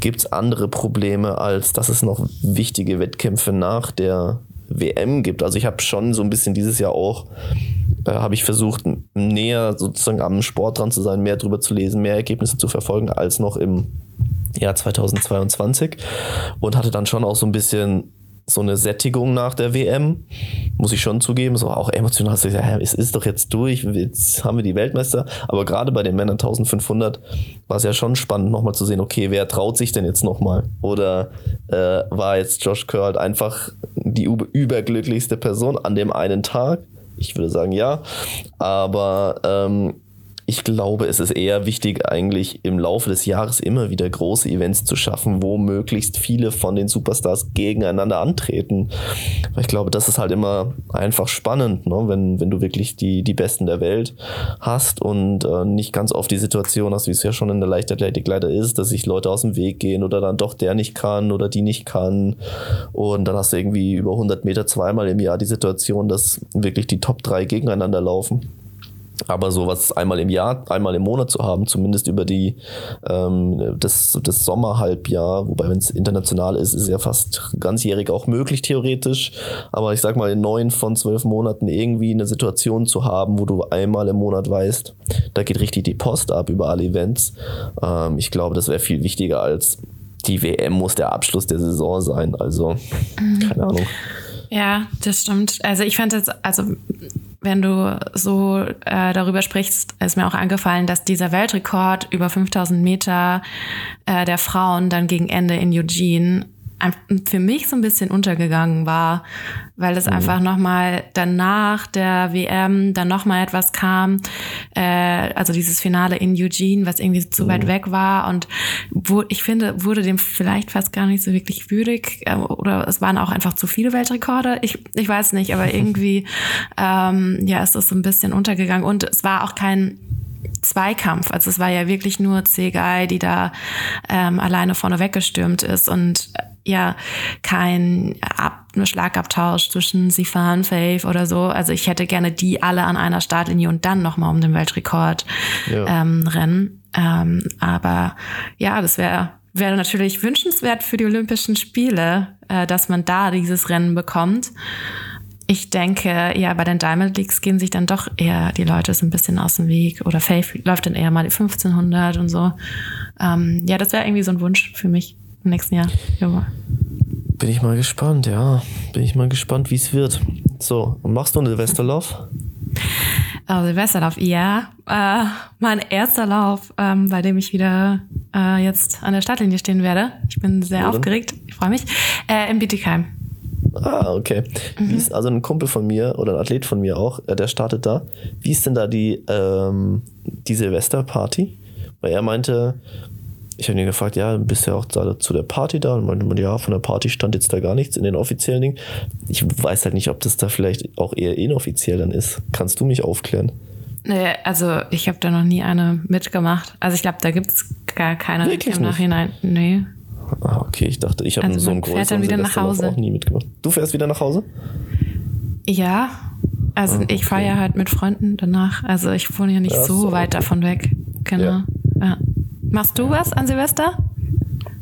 gibt es andere Probleme, als dass es noch wichtige Wettkämpfe nach der WM gibt. Also ich habe schon so ein bisschen dieses Jahr auch, äh, habe ich versucht, näher sozusagen am Sport dran zu sein, mehr drüber zu lesen, mehr Ergebnisse zu verfolgen, als noch im Jahr 2022 und hatte dann schon auch so ein bisschen so eine Sättigung nach der WM, muss ich schon zugeben, so auch emotional, so, ja, es ist doch jetzt durch, jetzt haben wir die Weltmeister, aber gerade bei den Männern 1500 war es ja schon spannend nochmal zu sehen, okay, wer traut sich denn jetzt nochmal? Oder äh, war jetzt Josh Kerr halt einfach die über- überglücklichste Person an dem einen Tag? Ich würde sagen ja, aber ähm, ich glaube, es ist eher wichtig, eigentlich im Laufe des Jahres immer wieder große Events zu schaffen, wo möglichst viele von den Superstars gegeneinander antreten. Ich glaube, das ist halt immer einfach spannend, ne? wenn, wenn du wirklich die, die Besten der Welt hast und äh, nicht ganz oft die Situation hast, wie es ja schon in der Leichtathletik leider ist, dass sich Leute aus dem Weg gehen oder dann doch der nicht kann oder die nicht kann. Und dann hast du irgendwie über 100 Meter zweimal im Jahr die Situation, dass wirklich die Top 3 gegeneinander laufen. Aber sowas einmal im Jahr, einmal im Monat zu haben, zumindest über die ähm, das, das Sommerhalbjahr, wobei wenn es international ist, ist es ja fast ganzjährig auch möglich theoretisch. Aber ich sag mal, in neun von zwölf Monaten irgendwie eine Situation zu haben, wo du einmal im Monat weißt, da geht richtig die Post ab über alle Events. Ähm, ich glaube, das wäre viel wichtiger als die WM muss der Abschluss der Saison sein. Also, keine Ahnung. Ja, das stimmt. Also ich fand jetzt, also wenn du so äh, darüber sprichst, ist mir auch angefallen, dass dieser Weltrekord über 5000 Meter äh, der Frauen dann gegen Ende in Eugene für mich so ein bisschen untergegangen war, weil es mhm. einfach nochmal danach der WM dann nochmal etwas kam, äh, also dieses Finale in Eugene, was irgendwie zu mhm. weit weg war und wo ich finde, wurde dem vielleicht fast gar nicht so wirklich würdig äh, oder es waren auch einfach zu viele Weltrekorde. Ich, ich weiß nicht, aber irgendwie ähm, ja ist das so ein bisschen untergegangen und es war auch kein Zweikampf. Also es war ja wirklich nur Zegai, die da ähm, alleine vorne weggestürmt ist und äh, ja kein Ab Schlagabtausch zwischen Sifan, Faith oder so. Also ich hätte gerne die alle an einer Startlinie und dann nochmal um den Weltrekord ja. ähm, rennen. Ähm, aber ja, das wäre wäre natürlich wünschenswert für die Olympischen Spiele, äh, dass man da dieses Rennen bekommt ich denke, ja, bei den Diamond Leagues gehen sich dann doch eher die Leute so ein bisschen aus dem Weg oder Faith läuft dann eher mal die 1500 und so. Ähm, ja, das wäre irgendwie so ein Wunsch für mich im nächsten Jahr. Ja. Bin ich mal gespannt, ja. Bin ich mal gespannt, wie es wird. So, machst du einen Silvesterlauf? Oh, Silvesterlauf, ja. Äh, mein erster Lauf, ähm, bei dem ich wieder äh, jetzt an der Startlinie stehen werde. Ich bin sehr Wo aufgeregt, ich freue mich. Äh, Im Bietigheim. Ah, okay. Mhm. Wie ist also ein Kumpel von mir oder ein Athlet von mir auch, äh, der startet da. Wie ist denn da die, ähm, die Silvesterparty? Weil er meinte, ich habe ihn gefragt, ja, bist du ja auch da zu der Party da? Und meinte man, ja, von der Party stand jetzt da gar nichts in den offiziellen Dingen. Ich weiß halt nicht, ob das da vielleicht auch eher inoffiziell dann ist. Kannst du mich aufklären? Nee, also ich habe da noch nie eine mitgemacht. Also ich glaube, da gibt es gar keine Wirklich im Nachhinein. Nee. Ah, okay, ich dachte, ich habe also so einen größeren dann wieder nach Hause. auch nie mitgemacht. Du fährst wieder nach Hause? Ja, also ah, ich fahre ja halt mit Freunden danach. Also ich wohne ja nicht ja, so weit davon weg. Genau. Ja. ja. Machst du was an Silvester?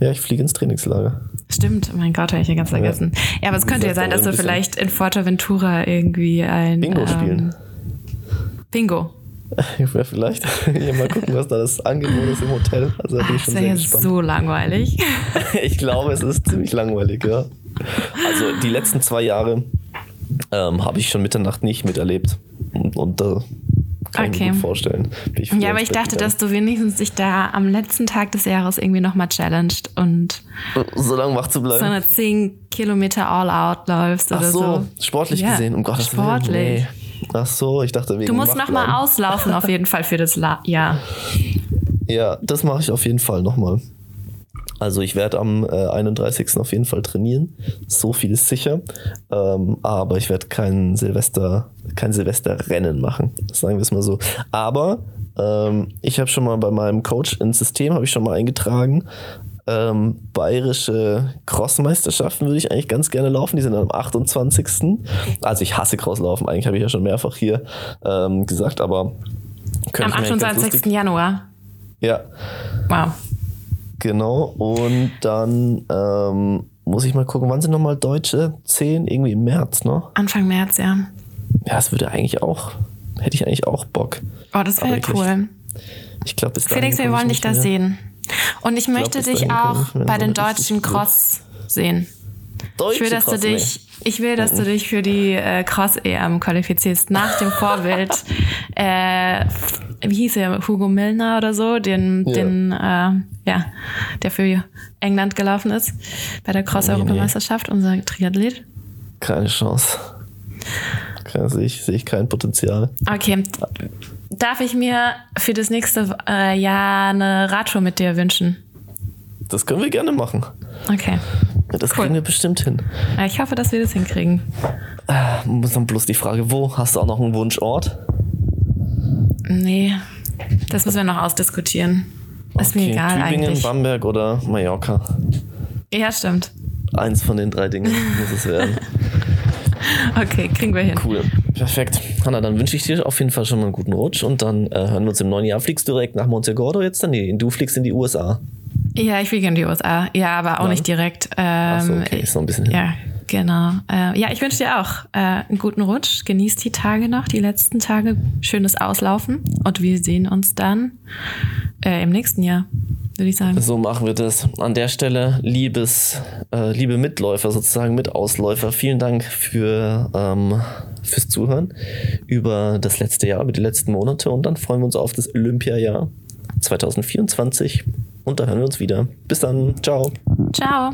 Ja, ich fliege ins Trainingslager. Stimmt, mein Gott, habe ich ja ganz vergessen. Ja, ja aber es könnte ja sein, dass du vielleicht in Fuerteventura irgendwie ein Bingo ähm, spielen. Bingo. Ja, vielleicht. Hier mal gucken, was da das Angebot ist im Hotel. Also da bin ich schon sehr gespannt. so langweilig. ich glaube, es ist ziemlich langweilig, ja. Also die letzten zwei Jahre ähm, habe ich schon Mitternacht nicht miterlebt. Und, und da kann okay. ich mir gut vorstellen. ja, aber ich dachte, dass du wenigstens dich da am letzten Tag des Jahres irgendwie nochmal challenged und so lange wach zu bleiben. So eine 10 Kilometer All-Out läufst Ach oder so. so. Sportlich ja, gesehen, um Gottes Willen. Sportlich. Nee. Ach so, ich dachte wegen Du musst nochmal auslaufen auf jeden Fall für das La Jahr. Ja, das mache ich auf jeden Fall nochmal. Also ich werde am äh, 31. auf jeden Fall trainieren. So viel ist sicher. Ähm, aber ich werde kein Silvester, kein Silvesterrennen machen. Sagen wir es mal so. Aber ähm, ich habe schon mal bei meinem Coach ins System habe ich schon mal eingetragen, ähm, bayerische Crossmeisterschaften würde ich eigentlich ganz gerne laufen. Die sind am 28. Also ich hasse Crosslaufen, eigentlich habe ich ja schon mehrfach hier ähm, gesagt, aber am 28. Januar. Ja. Wow. Genau, und dann ähm, muss ich mal gucken, wann sind nochmal Deutsche? 10? Irgendwie im März, ne? Anfang März, ja. Ja, das würde eigentlich auch, hätte ich eigentlich auch Bock. Oh, das wäre cool. Ich glaube, bis Felix, wir wollen dich da sehen. Und ich, ich möchte glaub, dich auch bei den deutschen Cross sehen. Deutsche ich will, dass Cross, du dich, nee. ich will, dass du dich für die äh, Cross-EM qualifizierst nach dem Vorbild. äh, wie hieß er, Hugo Milner oder so, den, ja. den, äh, ja, der für England gelaufen ist bei der Cross-Europameisterschaft, nee, nee. unser Triathlet. Keine Chance. Sehe ich, sehe ich kein Potenzial. Okay, darf ich mir für das nächste äh, Jahr eine Radtour mit dir wünschen? Das können wir gerne machen. Okay. Das cool. kriegen wir bestimmt hin. Ich hoffe, dass wir das hinkriegen. Äh, muss dann bloß die Frage, wo? Hast du auch noch einen Wunschort? Nee, das müssen wir noch ausdiskutieren. Ist okay. mir egal Tübingen, eigentlich. Bamberg oder Mallorca? Ja, stimmt. Eins von den drei Dingen muss es werden. Okay, kriegen wir hin. Cool. Perfekt. Hanna, dann wünsche ich dir auf jeden Fall schon mal einen guten Rutsch und dann äh, hören wir uns im neuen Jahr. Fliegst du direkt nach Montegordo jetzt dann? Nee, du fliegst in die USA. Ja, ich fliege in die USA. Ja, aber auch ja. nicht direkt. Ähm, Ach so, okay, ist noch ein bisschen hin. Ja, genau. Äh, ja, ich wünsche dir auch äh, einen guten Rutsch. Genieß die Tage noch, die letzten Tage. Schönes Auslaufen. Und wir sehen uns dann äh, im nächsten Jahr würde ich sagen. So machen wir das. An der Stelle, liebes, äh, liebe Mitläufer, sozusagen Mitausläufer, vielen Dank für, ähm, fürs Zuhören über das letzte Jahr, über die letzten Monate und dann freuen wir uns auf das Olympiajahr 2024 und da hören wir uns wieder. Bis dann. Ciao. Ciao.